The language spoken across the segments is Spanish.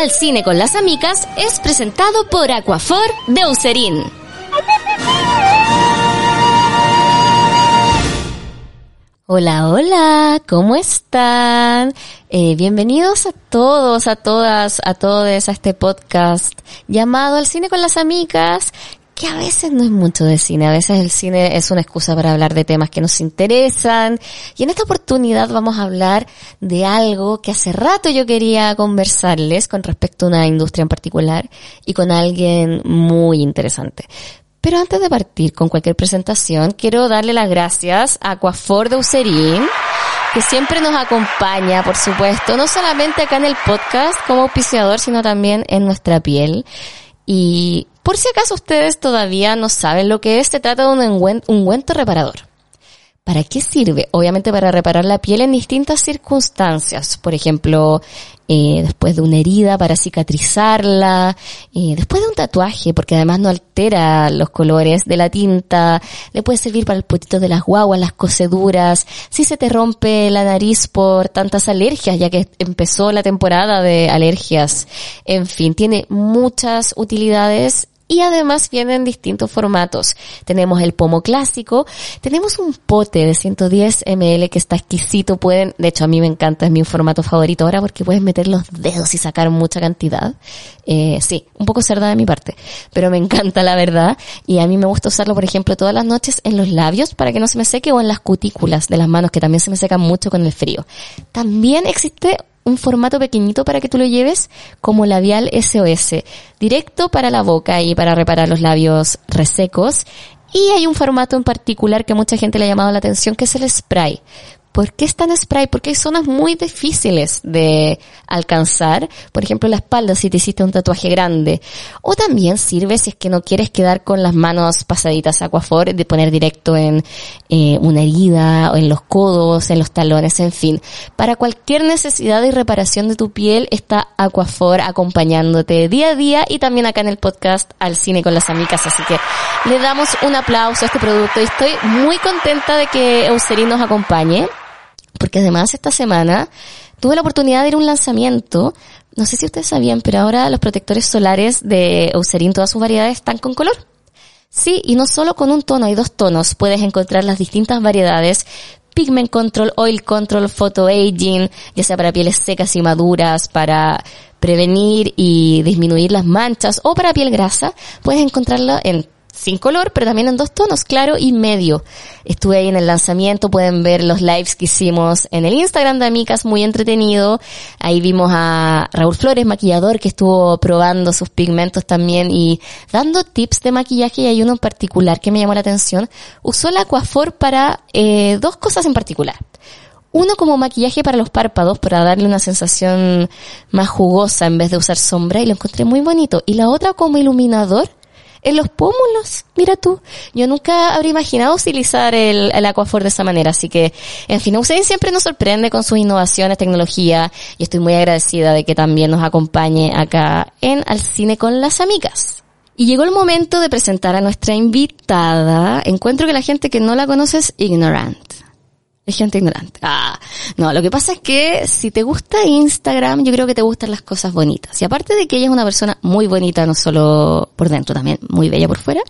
Al cine con las amigas es presentado por Aquafor de Userín. Hola, hola, ¿cómo están? Eh, bienvenidos a todos, a todas, a todos a este podcast llamado Al cine con las amigas, que a veces no es mucho de cine, a veces el cine es una excusa para hablar de temas que nos interesan. Y en esta oportunidad vamos a hablar de algo que hace rato yo quería conversarles con respecto a una industria en particular y con alguien muy interesante. Pero antes de partir con cualquier presentación, quiero darle las gracias a Aquafor de Userín, que siempre nos acompaña, por supuesto, no solamente acá en el podcast como auspiciador, sino también en nuestra piel. Y por si acaso ustedes todavía no saben lo que es, se trata de un ungüento reparador. ¿Para qué sirve? Obviamente para reparar la piel en distintas circunstancias. Por ejemplo, eh, después de una herida para cicatrizarla, eh, después de un tatuaje, porque además no altera los colores de la tinta, le puede servir para el potito de las guaguas, las coseduras, si se te rompe la nariz por tantas alergias, ya que empezó la temporada de alergias. En fin, tiene muchas utilidades y además vienen distintos formatos. Tenemos el pomo clásico, tenemos un pote de 110 ml que está exquisito, pueden, de hecho a mí me encanta, es mi formato favorito ahora porque puedes meter los dedos y sacar mucha cantidad. Eh, sí, un poco cerda de mi parte, pero me encanta la verdad y a mí me gusta usarlo por ejemplo todas las noches en los labios para que no se me seque o en las cutículas de las manos que también se me secan mucho con el frío. También existe un formato pequeñito para que tú lo lleves como labial SOS, directo para la boca y para reparar los labios resecos. Y hay un formato en particular que mucha gente le ha llamado la atención, que es el spray. ¿Por qué es tan spray? Porque hay zonas muy difíciles de alcanzar. Por ejemplo, la espalda si te hiciste un tatuaje grande. O también sirve si es que no quieres quedar con las manos pasaditas Aquafor, de poner directo en eh, una herida, o en los codos, en los talones, en fin. Para cualquier necesidad de reparación de tu piel está Aquafor acompañándote día a día y también acá en el podcast Al Cine con las Amigas. Así que le damos un aplauso a este producto y estoy muy contenta de que Eucerin nos acompañe porque además esta semana tuve la oportunidad de ir a un lanzamiento. No sé si ustedes sabían, pero ahora los protectores solares de Eucerin, todas sus variedades, están con color. Sí, y no solo con un tono, hay dos tonos. Puedes encontrar las distintas variedades. Pigment Control, Oil Control, Photo Aging, ya sea para pieles secas y maduras, para prevenir y disminuir las manchas o para piel grasa. Puedes encontrarlo en sin color, pero también en dos tonos, claro y medio. Estuve ahí en el lanzamiento, pueden ver los lives que hicimos en el Instagram de Amicas, muy entretenido. Ahí vimos a Raúl Flores, maquillador, que estuvo probando sus pigmentos también y dando tips de maquillaje y hay uno en particular que me llamó la atención. Usó el Aquafor para eh, dos cosas en particular. Uno como maquillaje para los párpados, para darle una sensación más jugosa en vez de usar sombra y lo encontré muy bonito. Y la otra como iluminador en los pómulos. Mira tú, yo nunca habría imaginado utilizar el, el Aquafor de esa manera, así que, en fin, Usain siempre nos sorprende con sus innovaciones, tecnología, y estoy muy agradecida de que también nos acompañe acá en Al Cine con las Amigas. Y llegó el momento de presentar a nuestra invitada. Encuentro que la gente que no la conoce es ignorant gente ignorante. Ah, no, lo que pasa es que si te gusta Instagram, yo creo que te gustan las cosas bonitas. Y aparte de que ella es una persona muy bonita, no solo por dentro, también muy bella por fuera,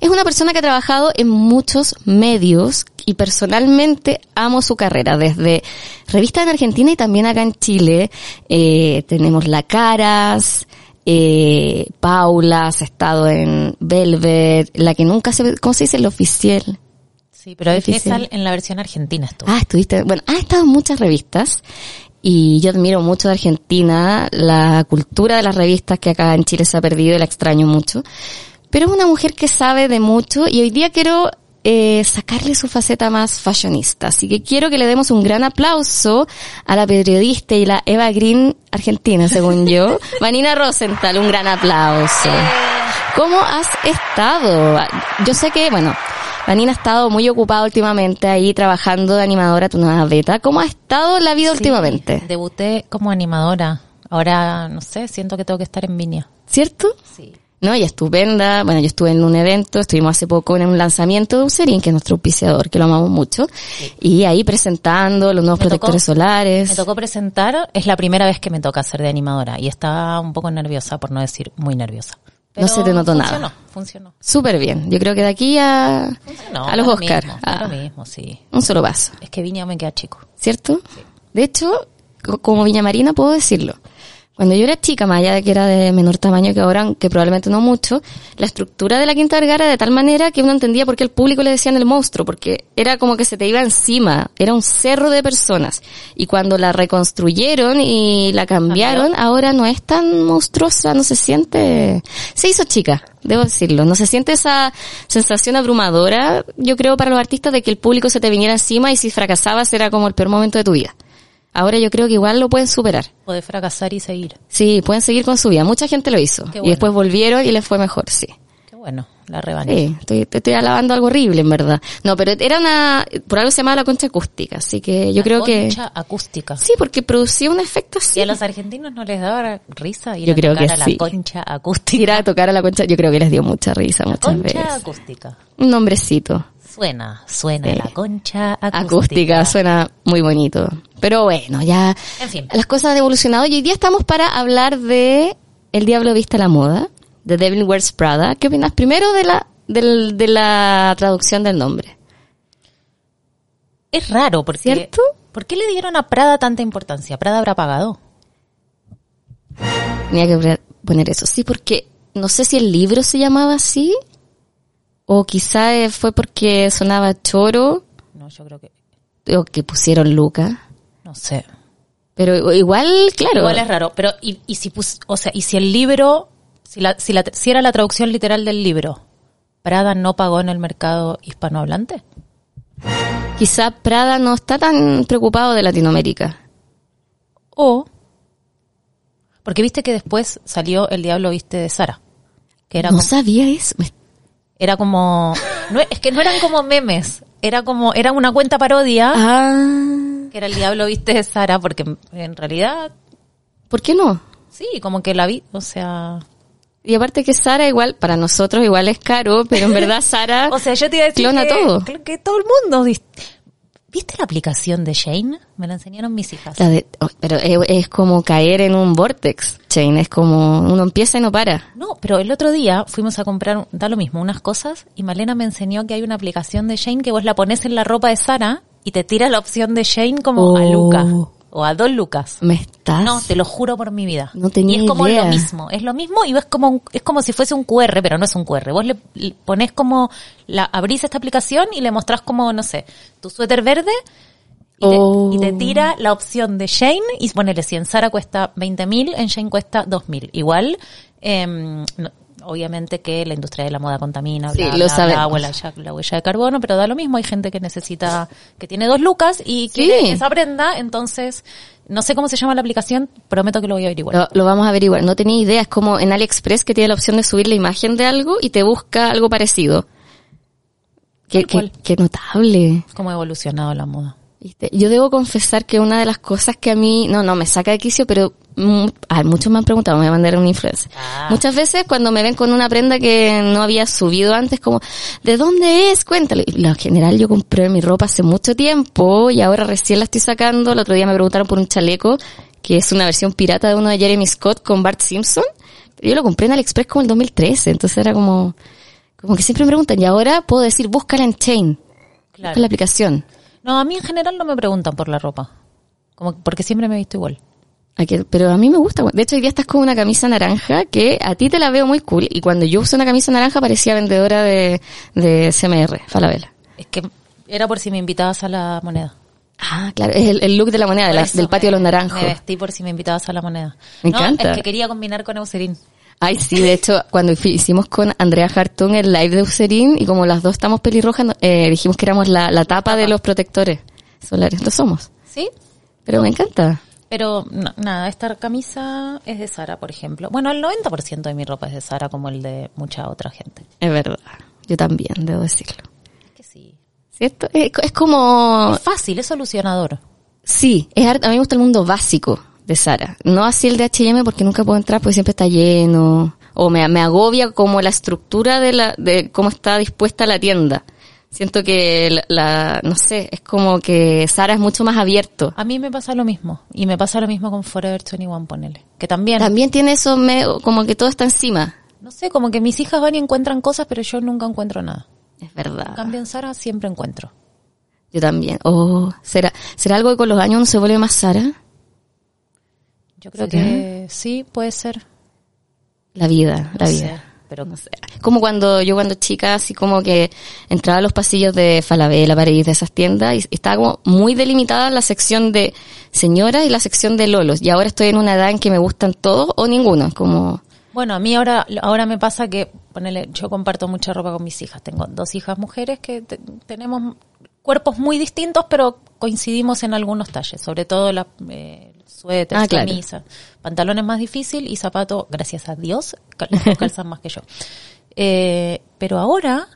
es una persona que ha trabajado en muchos medios y personalmente amo su carrera, desde revistas en Argentina y también acá en Chile. Eh, tenemos La Caras, eh, Paula, has estado en Velvet, la que nunca se, ¿cómo se dice? El oficial. Sí, pero es en la versión argentina estuvo. Ah, estuviste, bueno, ha estado en muchas revistas y yo admiro mucho de Argentina, la cultura de las revistas que acá en Chile se ha perdido y la extraño mucho. pero es una mujer que sabe de mucho y hoy día quiero eh, sacarle su faceta más fashionista. Así que quiero que le demos un gran aplauso a la periodista y la Eva Green argentina, según yo. Vanina Rosenthal, un gran aplauso. ¿Cómo has estado? Yo sé que, bueno, Vanina ha estado muy ocupada últimamente ahí trabajando de animadora tu nueva beta. ¿Cómo ha estado la vida últimamente? Debuté como animadora. Ahora, no sé, siento que tengo que estar en Viña. ¿Cierto? Sí. ¿no? Y estupenda. Bueno, yo estuve en un evento, estuvimos hace poco en un lanzamiento de Userin, que es nuestro auspiciador, que lo amamos mucho. Y ahí presentando los nuevos protectores solares. Me tocó presentar, es la primera vez que me toca ser de animadora y estaba un poco nerviosa, por no decir muy nerviosa. No se te notó funcionó, nada. Funcionó, Súper bien. Yo creo que de aquí a, funcionó. a los da lo Oscar. mismo, sí. un solo paso. Es que Viña me queda chico. ¿Cierto? De hecho, co- como Viña Marina puedo decirlo. Cuando yo era chica, más allá de que era de menor tamaño que ahora, que probablemente no mucho, la estructura de la Quinta Vergara era de tal manera que uno entendía por qué el público le decían el monstruo, porque era como que se te iba encima, era un cerro de personas. Y cuando la reconstruyeron y la cambiaron, ahora no es tan monstruosa, no se siente, se hizo chica, debo decirlo, no se siente esa sensación abrumadora, yo creo, para los artistas de que el público se te viniera encima y si fracasabas era como el peor momento de tu vida. Ahora yo creo que igual lo pueden superar. Poder fracasar y seguir. Sí, pueden seguir con su vida. Mucha gente lo hizo. Y después volvieron y les fue mejor, sí. Qué bueno, la revancha. Sí, estoy, te estoy alabando algo horrible, en verdad. No, pero era una, por algo se llamaba la concha acústica, así que yo La creo que... concha acústica. Sí, porque producía un efecto Y así. a los argentinos no les daba risa ir Yo a creo tocar que a la sí. concha acústica. Ir a tocar a la concha, yo creo que les dio mucha risa muchas Concha veces. acústica. Un nombrecito. Suena, suena la concha acústica. Acústica, suena muy bonito. Pero bueno, ya En fin. las cosas han evolucionado y hoy día estamos para hablar de El Diablo Viste a la Moda, de Devil Wears Prada. ¿Qué opinas primero de la, de la traducción del nombre? Es raro porque... ¿Cierto? ¿Por qué le dieron a Prada tanta importancia? ¿Prada habrá pagado? Tenía que poner eso. Sí, porque no sé si el libro se llamaba así o quizá eh, fue porque sonaba choro No, yo creo que... o que pusieron Luca. No sé. Pero igual, claro. Igual es raro. Pero, ¿y, y si pus, o sea, y si el libro, si la, si la, si era la traducción literal del libro, Prada no pagó en el mercado hispanohablante? Quizá Prada no está tan preocupado de Latinoamérica. O, porque viste que después salió El Diablo Viste de Sara. Que era no como, sabía eso. Era como, no, es que no eran como memes, era como, era una cuenta parodia, Ah, que era El Diablo Viste de Sara, porque en- realidad, ¿por qué no? sí, como que la vi, o sea, Y aparte que Sara igual, para nosotros igual es caro, pero en verdad Sara o sea, yo te iba a decir clona que, todo. que- todo el mundo, ¿viste la aplicación de Shane? Me la enseñaron mis hijas. La de- oh, pero es, como caer en un vortex, Chain, es como uno empieza y no para. No, pero el otro día fuimos a comprar, da lo mismo, unas cosas y Malena me enseñó que hay una aplicación de Shane que vos la pones en la ropa de Sara y te tira la opción de Shane como a Oh. Luca o a dos Lucas. ¿Me estás? No, te lo juro por mi vida. No tenía y es como idea. lo mismo, es lo mismo y ves como un- es como si fuese un QR, pero no es un QR. Vos le, le pones como la abrís esta aplicación y le mostrás como no sé, tu suéter verde y te, Oh. y te tira la opción de Shane y ponele si en Sara cuesta 20.000, en Shane cuesta 2.000. Igual em, no- obviamente que la industria de la moda contamina, Sí, bla, lo bla, sabemos. bla, ya- la huella de carbono, pero da lo mismo, hay gente que necesita, que tiene dos lucas y quiere esa prenda, entonces no sé cómo se llama la aplicación, prometo que lo voy a averiguar. Lo, lo vamos a averiguar. No tenía idea. Es como en AliExpress que tiene la opción de subir la imagen de algo y te busca algo parecido. Qué, qué, qué notable. Cómo ha evolucionado la moda. ¿Viste? Yo debo confesar que una de las cosas que a mí, no, no, me saca de quicio, pero mm, ah, muchos me han preguntado, me voy a mandar una influencer. Ah. Muchas veces cuando me ven con una prenda que no había subido antes, como, ¿de dónde es? Cuéntale. Y Lo general yo compré mi ropa hace mucho tiempo y ahora recién la estoy sacando. El otro día me preguntaron por un chaleco, que es una versión pirata de uno de Jeremy Scott con Bart Simpson. Yo lo compré en AliExpress como el 2013, entonces era como, como que siempre me preguntan, y ahora puedo decir, búscala en Chain. Claro. Busca la aplicación. No, a mí en general no me preguntan por la ropa. Como porque siempre me he visto igual. Pero a mí me gusta. De hecho, hoy día estás con una camisa naranja que a ti te la veo muy cool. Y cuando yo uso una camisa naranja parecía vendedora de, de CMR, Falabella. Es que era por si me invitabas a la moneda. Ah, claro. Es el, el look de la moneda, de la- del patio de los naranjos. Me vestí por si me invitabas a la moneda. Me No, encanta. Es que quería combinar con Eucerin. Ay, sí, de hecho, cuando hicimos con Andrea Hartung el live de Eucerin y como las dos estamos pelirrojas, eh, dijimos que éramos la, la tapa de los protectores solares. Lo somos. ¿Sí? Pero me encanta. Pero no, nada, esta camisa es de Sara, por ejemplo. Bueno, el 90% de mi ropa es de Sara, como el de mucha otra gente. Es verdad. Yo también, debo decirlo. Es que sí. ¿Cierto? Es, es como... Es fácil, es solucionador. Sí, es, a mí me gusta el mundo básico de Sara. No así el de H&M porque nunca puedo entrar porque siempre está lleno. O me, me agobia como la estructura de la, de cómo está dispuesta la tienda. Siento que la, la- no sé, es como que Sara es mucho más abierto. A mí me pasa lo mismo. Y me pasa lo mismo con Forever 21, ponele. Que también, También tiene eso me- como que todo está encima. no sé, como que mis hijas van y encuentran cosas, pero yo nunca encuentro nada. Es En verdad. cambio, en Sara siempre encuentro. Yo también. Oh, ¿será, será algo que con los años uno se vuelve más Sara? Yo creo que sí, puede ser. La vida, la No vida. sé, pero No sé. Como cuando yo cuando chica, así como que entraba a los pasillos de Falabella, París, de esas tiendas, y estaba como muy delimitada la sección de señoras y la sección de lolos. Y ahora estoy en una edad en que me gustan todos o ninguno. Como, Bueno, a mí ahora, ahora me pasa que, ponele, yo comparto mucha ropa con mis hijas. Tengo dos hijas mujeres que te- tenemos cuerpos muy distintos, pero coincidimos en algunos talles, sobre todo la eh, suéter, Ah, claro. camisa, pantalones más difícil y zapatos, gracias a Dios, calzan más que yo. Eh, pero ahora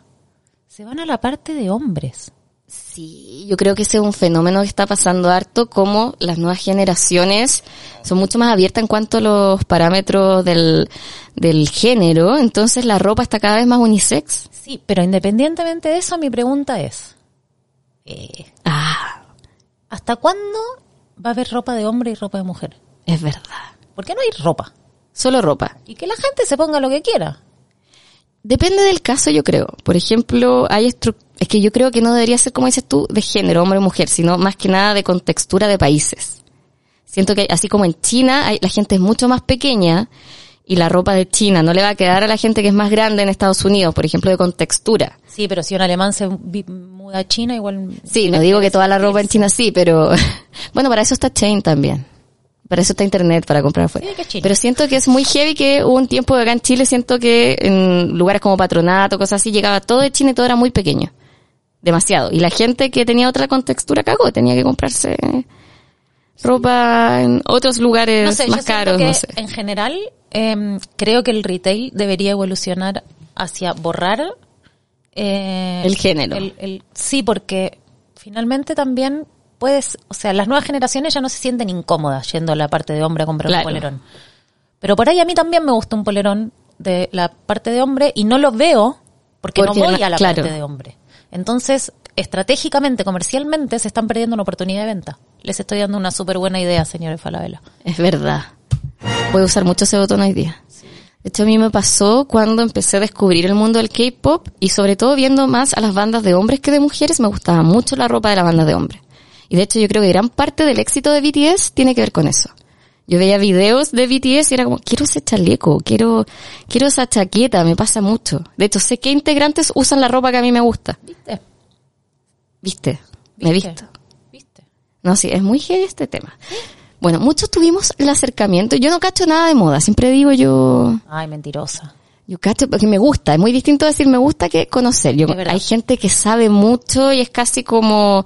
se van a la parte de hombres. sí, yo creo que ese es un fenómeno que está pasando harto, como las nuevas generaciones son mucho más abiertas en cuanto a los parámetros del, del género. Entonces la ropa está cada vez más unisex. Sí, pero independientemente de eso, mi pregunta es, eh, Ah, ¿hasta cuándo va a haber ropa de hombre y ropa de mujer? es verdad. ¿Por qué no hay ropa? Solo ropa. Y que la gente se ponga lo que quiera. Depende del caso, yo creo. Por ejemplo, hay es que yo creo que no debería ser como dices tú de género, hombre o mujer, sino más que nada de contextura de países. Siento que así como en China hay- la gente es mucho más pequeña y la ropa de China no le va a quedar a la gente que es más grande en Estados Unidos, por ejemplo, de contextura. Sí, pero si un alemán se muda a China, igual... Sí, no digo que toda la ropa en China sí, pero bueno, para eso está Chain también. Para eso está internet, para comprar afuera. Sí. Pero siento que es muy heavy que hubo un tiempo acá en Chile, siento que en lugares como Patronato, cosas así, llegaba todo de China y todo era muy pequeño. Demasiado. Y la gente que tenía otra contextura cagó, tenía que comprarse ropa en otros lugares No sé, yo más caros, que no sé. en general em, creo que el retail debería evolucionar hacia borrar... eh, El género. el- el- sí, porque finalmente también puedes... O sea, las nuevas generaciones ya no se sienten incómodas yendo a la parte de hombre a comprar Claro. un polerón. Pero por ahí a mí también me gusta un polerón de la parte de hombre y no lo veo porque, Porque no voy a la claro. parte de hombre. Entonces, estratégicamente, comercialmente, se están perdiendo una oportunidad de venta. Les estoy dando una súper buena idea, señores Falabella. Es verdad. A usar mucho ese botón hoy día. De hecho, a mí me pasó cuando empecé a descubrir el mundo del K-pop y sobre todo viendo más a las bandas de hombres que de mujeres, me gustaba mucho la ropa de las bandas de hombres. Y de hecho, yo creo que gran parte del éxito de BTS tiene que ver con eso. Yo veía videos de BTS y era como, quiero ese chaleco, quiero, quiero esa chaqueta, me pasa mucho. De hecho, sé que integrantes usan la ropa que a mí me gusta. ¿Viste? ¿Viste? Me he visto. ¿Viste? No, sí, es muy heavy este tema. Bueno, muchos tuvimos el acercamiento. Yo no cacho nada de moda. Siempre digo yo, Ay, mentirosa. yo cacho porque me gusta. Es muy distinto decir me gusta que conocer. Yo, hay gente que sabe mucho y es casi como,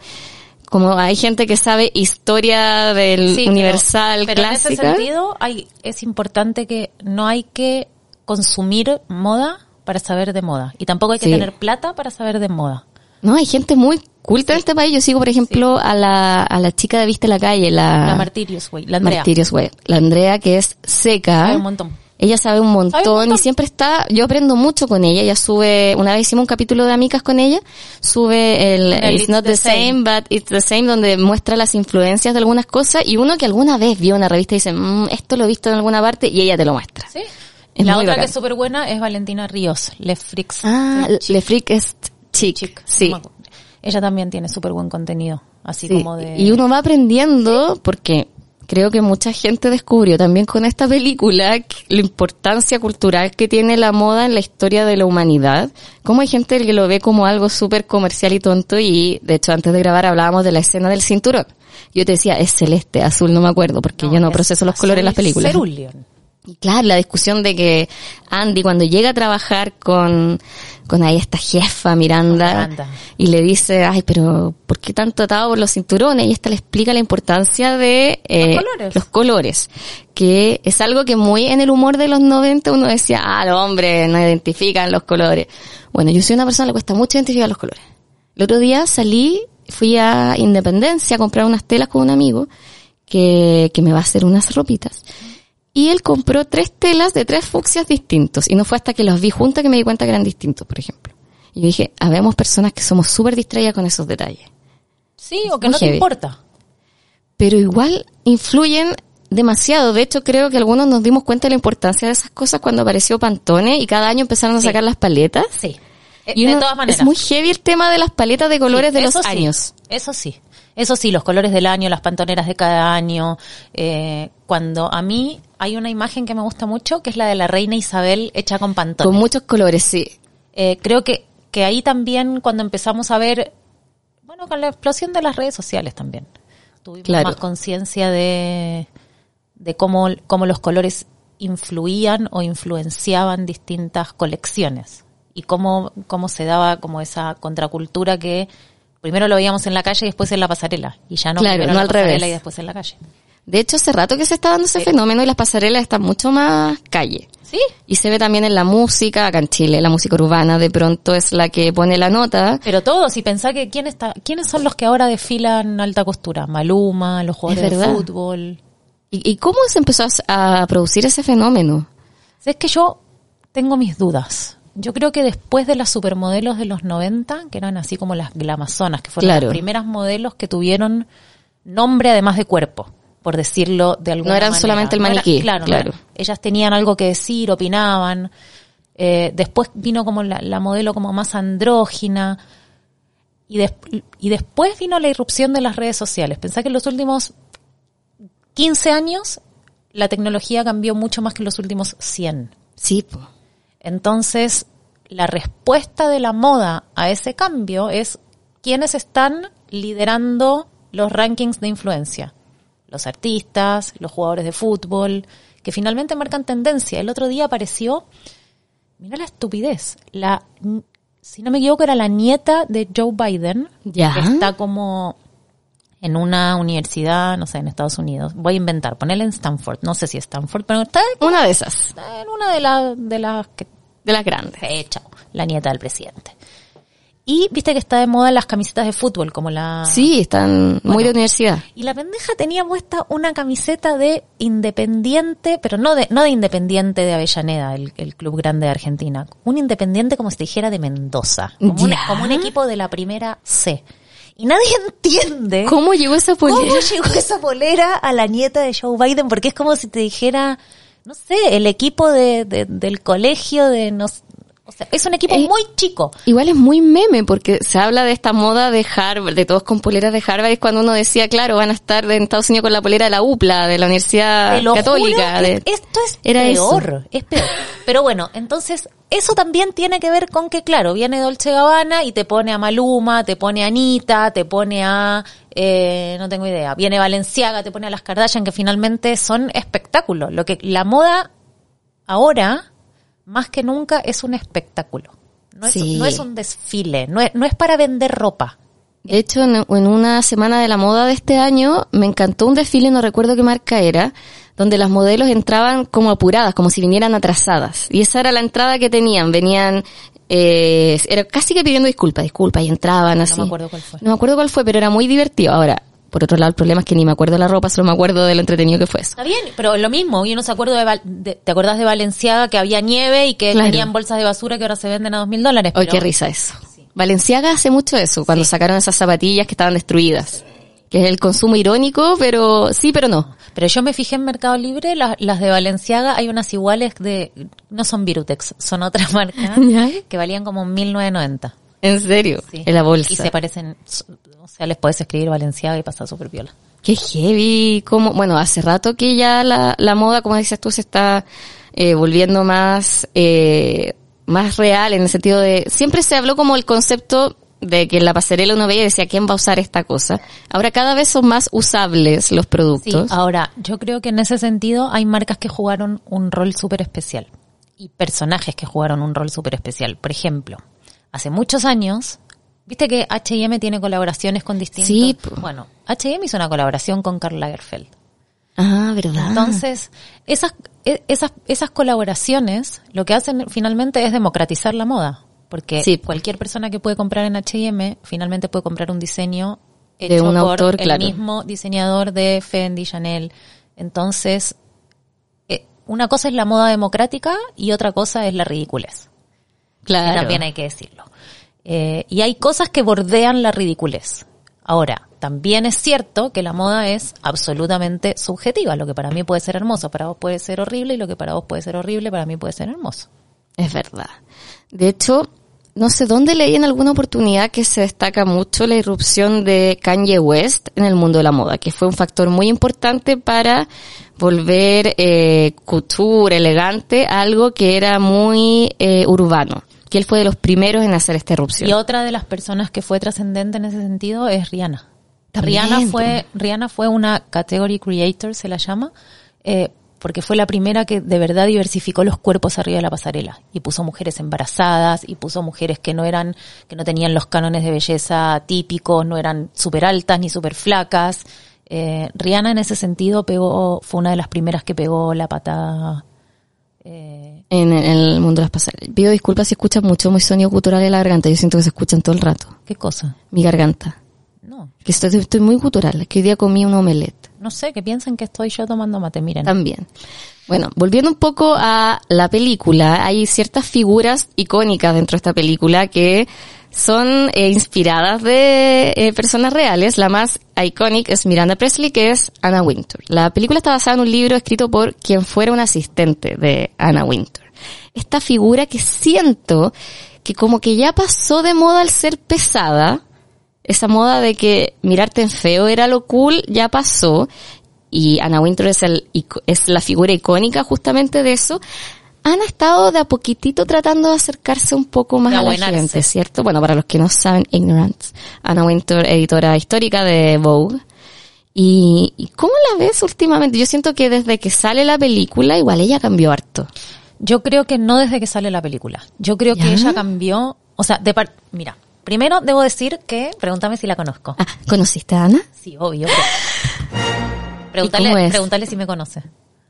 como hay gente que sabe historia del Sí, pero- universal pero, en ese sentido hay, es importante que no hay que consumir moda para saber de moda. Y tampoco hay que Sí. tener plata para saber de moda. No, hay gente muy culta en este país. Yo sigo, por ejemplo, a la, a la chica de Viste la Calle, la, La Martirius, güey. La Andrea. Martirios Web. La Andrea que es seca. Sabe un montón. Ella sabe un montón, Sabe un montón. y siempre está, yo aprendo mucho con ella. Ella sube, una vez hicimos un capítulo de amigas con ella, sube el, El It's Not the, same, but It's the Same, donde muestra las influencias de algunas cosas y uno que alguna vez vio una revista y dice, "Mm, esto lo he visto en alguna parte y ella te lo muestra. Sí. Es la otra bacán. que es súper buena es Valentina Ríos, Le Frix. Ah, Le Freak es chic. Chic. Sí. No. Ella también tiene súper buen contenido. Así Sí, como de... Y uno va aprendiendo porque creo que mucha gente descubrió también con esta película la importancia cultural que tiene la moda en la historia de la humanidad. Como hay gente que lo ve como algo súper comercial y tonto y de hecho antes de grabar hablábamos de la escena del cinturón. Yo te decía, es celeste, azul, no me acuerdo porque yo no es proceso los colores en las películas. Cerulean. Claro, la discusión de que Andy cuando llega a trabajar con, con ahí esta jefa Miranda, Miranda. y le dice, ay, pero ¿por qué tanto atado por los cinturones? Y esta le explica la importancia de eh, Los colores. los colores, que es algo que muy en el humor de los 90 uno decía, ah, los hombres no identifican los colores. Bueno, yo soy una persona que le cuesta mucho identificar los colores. El otro día salí, fui a Independencia a comprar unas telas con un amigo que, que me va a hacer unas ropitas. Y él compró tres telas de tres fucsias distintos. Y no fue hasta que los vi juntas que me di cuenta que eran distintos, por ejemplo. Y yo dije, habemos personas que somos súper distraídas con esos detalles. Sí, o que no te importa. Pero igual influyen demasiado. De hecho, creo que algunos nos dimos cuenta de la importancia de esas cosas cuando apareció Pantone y cada año empezaron a Sí. sacar las paletas. Sí. Y de todas maneras. Es muy heavy el tema de las paletas de colores Sí, de los sí, años. eso sí. Eso sí, los colores del año, las pantoneras de cada año. eh, cuando a mí hay una imagen que me gusta mucho, que es la de la reina Isabel hecha con pantone. Con muchos colores, sí. Eh, creo que, que ahí también cuando empezamos a ver, bueno, con la explosión de las redes sociales también, tuvimos Claro. más conciencia de, de cómo, cómo los colores influían o influenciaban distintas colecciones y cómo, cómo se daba como esa contracultura que primero lo veíamos en la calle y después en la pasarela y ya no, Claro, no en la al pasarela revés. y después en la calle. De hecho, hace rato que se está dando ese fenómeno y las pasarelas están mucho más calle. ¿Sí? Y se ve también en la música, acá en Chile, la música urbana de pronto es la que pone la nota. Pero todos, y pensá que quién está, quiénes son los que ahora desfilan alta costura, Maluma, los jugadores de fútbol. ¿Y, y cómo se empezó a, a producir ese fenómeno? Es que yo tengo mis dudas. Yo creo que después de las supermodelos de los 90, que eran así como las glamazonas, que fueron Claro. las primeras modelos que tuvieron nombre además de cuerpo, por decirlo de alguna No eran manera. solamente el No era- maniquí, claro, no claro. ellas tenían algo que decir, opinaban. Eh, después vino como la, la modelo como más andrógina. Y, des- y después vino la irrupción de las redes sociales. Pensá que en los últimos 15 años la tecnología cambió mucho más que en los últimos 100. Sí, po. Entonces, la respuesta de la moda a ese cambio es quiénes están liderando los rankings de influencia. Los artistas, los jugadores de fútbol, que finalmente marcan tendencia. El otro día apareció, mira la estupidez, la, si no me equivoco, era la nieta de Joe Biden, Ya. que está como en una universidad, no sé, en Estados Unidos. Voy a inventar, ponerle en Stanford, no sé si es Stanford, pero está Una de esas, en una de, las de las que de las grandes. chao, la nieta del presidente. Y viste que está de moda las camisetas de fútbol, como la... Sí, están muy de universidad. Y la pendeja tenía puesta una camiseta de Independiente, pero no de, no de Independiente de Avellaneda, el, el club grande de Argentina. Un Independiente como si te dijera de Mendoza. Como, un, Ya. como un equipo de la primera C. Y nadie entiende ¿Cómo llegó esa polera? ¿Cómo llegó esa polera a la nieta de Joe Biden? Porque es como si te dijera, no sé, el equipo de, de- del colegio de nos, o sea, es un equipo Eh, muy chico. Igual es muy meme porque se habla de esta moda de Harvard, de todos con poleras de Harvard, es cuando uno decía, claro, van a estar en Estados Unidos con la polera de la UPLA, de la Universidad lo Católica. juro, de- es- esto es Era peor, es peor. Pero bueno, entonces eso también tiene que ver con que, claro, viene Dolce Gabbana y te pone a Maluma, te pone a Anita, te pone a, eh, no tengo idea, viene Valenciaga, te pone a las Kardashian, que finalmente son espectáculos. Lo que la moda ahora, más que nunca, es un espectáculo. No es, Sí. no es un desfile, no es, no es para vender ropa. De hecho, en, en una semana de la moda de este año, me encantó un desfile, no recuerdo qué marca era, donde las modelos entraban como apuradas, como si vinieran atrasadas. Y esa era la entrada que tenían. Venían, eh, era casi que pidiendo disculpas, disculpas, y entraban así. me acuerdo cuál fue. No me acuerdo cuál fue, pero era muy divertido. Ahora, por otro lado, el problema es que ni me acuerdo de la ropa, solo me acuerdo de lo entretenido que fue eso. Está bien, pero lo mismo, yo no se acuerdo de, Val- de- ¿te acordás de Valenciaga que había nieve y que Claro. tenían bolsas de basura que ahora se venden a dos mil dólares? Ay, qué risa eso. Valenciaga hace mucho eso, cuando Sí. sacaron esas zapatillas que estaban destruidas. Que es el consumo irónico, pero sí, pero no. Pero yo me fijé en Mercado Libre, las, las de Valenciaga, hay unas iguales de, no son Virutex, son otra marca, ¿Ya? que valían como 1990. En serio, Sí. en la bolsa. Y se parecen, o sea, les puedes escribir Valenciaga y pasar súper viola. Qué heavy, como, bueno, hace rato que ya la, la moda, como dices tú, se está eh, volviendo más, eh, más real en el sentido de, siempre se habló como el concepto de que en la pasarela uno veía y decía, ¿quién va a usar esta cosa? Ahora cada vez son más usables los Sí, productos. ahora, yo creo que en ese sentido hay marcas que jugaron un rol súper especial y personajes que jugaron un rol súper especial. Por ejemplo, hace muchos años, viste que H&M tiene colaboraciones con distintos... Sí. Bueno, H&M hizo una colaboración con Karl Lagerfeld. Ah, ¿verdad? Entonces, esas, e- esas, esas colaboraciones lo que hacen finalmente es democratizar la moda. Porque Sí. cualquier persona que puede comprar en H&M finalmente puede comprar un diseño De hecho un por autor, el claro. mismo diseñador de Fendi, Chanel. Entonces, eh, una cosa es la moda democrática y otra cosa es la ridiculez. Que también hay que decirlo. Eh, y hay cosas que bordean la ridiculez. Ahora, también es cierto que la moda es absolutamente subjetiva. Lo que para mí puede ser hermoso, para vos puede ser horrible, y lo que para vos puede ser horrible, para mí puede ser hermoso. Es verdad. De hecho, no sé dónde leí en alguna oportunidad que se destaca mucho la irrupción de Kanye West en el mundo de la moda, que fue un factor muy importante para volver eh, couture, elegante, algo que era muy eh, urbano. Que él fue de los primeros en hacer esta irrupción. Y otra de las personas que fue trascendente en ese sentido es Rihanna. También, Rihanna fue, Rihanna fue una category creator, se la llama, eh, porque fue la primera que de verdad diversificó los cuerpos arriba de la pasarela y puso mujeres embarazadas y puso mujeres que no eran, que no tenían los cánones de belleza típicos, no eran súper altas ni súper flacas. Eh, Rihanna en ese sentido pegó, fue una de las primeras que pegó la patada. eh, en, en el mundo de las pasarelas. Pido disculpas si escuchan mucho mi sonido cultural de la garganta. Yo siento que se escuchan todo el rato. ¿Qué cosa? Mi garganta. No, Que estoy, estoy muy cultural. Que hoy día comí un omelette. no sé, que piensen que estoy yo tomando mate, miren. También. Bueno, volviendo un poco a la película, hay ciertas figuras icónicas dentro de esta película que son eh, inspiradas de eh, personas reales. La más icónica es Miranda Presley, que es Anna Wintour. La película está basada en un libro escrito por quien fuera un asistente de Anna Wintour. Esta figura que siento que como que ya pasó de moda al ser pesada, esa moda de que mirarte en feo era lo cool, ya pasó. Y Anna Wintour es, el, es la figura icónica justamente de eso. Han estado de a poquitito tratando de acercarse un poco más De a la gente, ¿cierto? Bueno, para los que no saben, Ignorance. Anna Wintour, editora histórica de Vogue. Y, ¿Y cómo la ves últimamente? Yo siento que desde que sale la película, igual ella cambió harto. Yo creo que no desde que sale la película. Yo creo ¿Ya? que ella cambió, o sea, de par- mira, primero debo decir que, pregúntame si la conozco. Ah, ¿conociste a Ana? Sí, obvio. pero- Pregúntale, pregúntale si me conoce.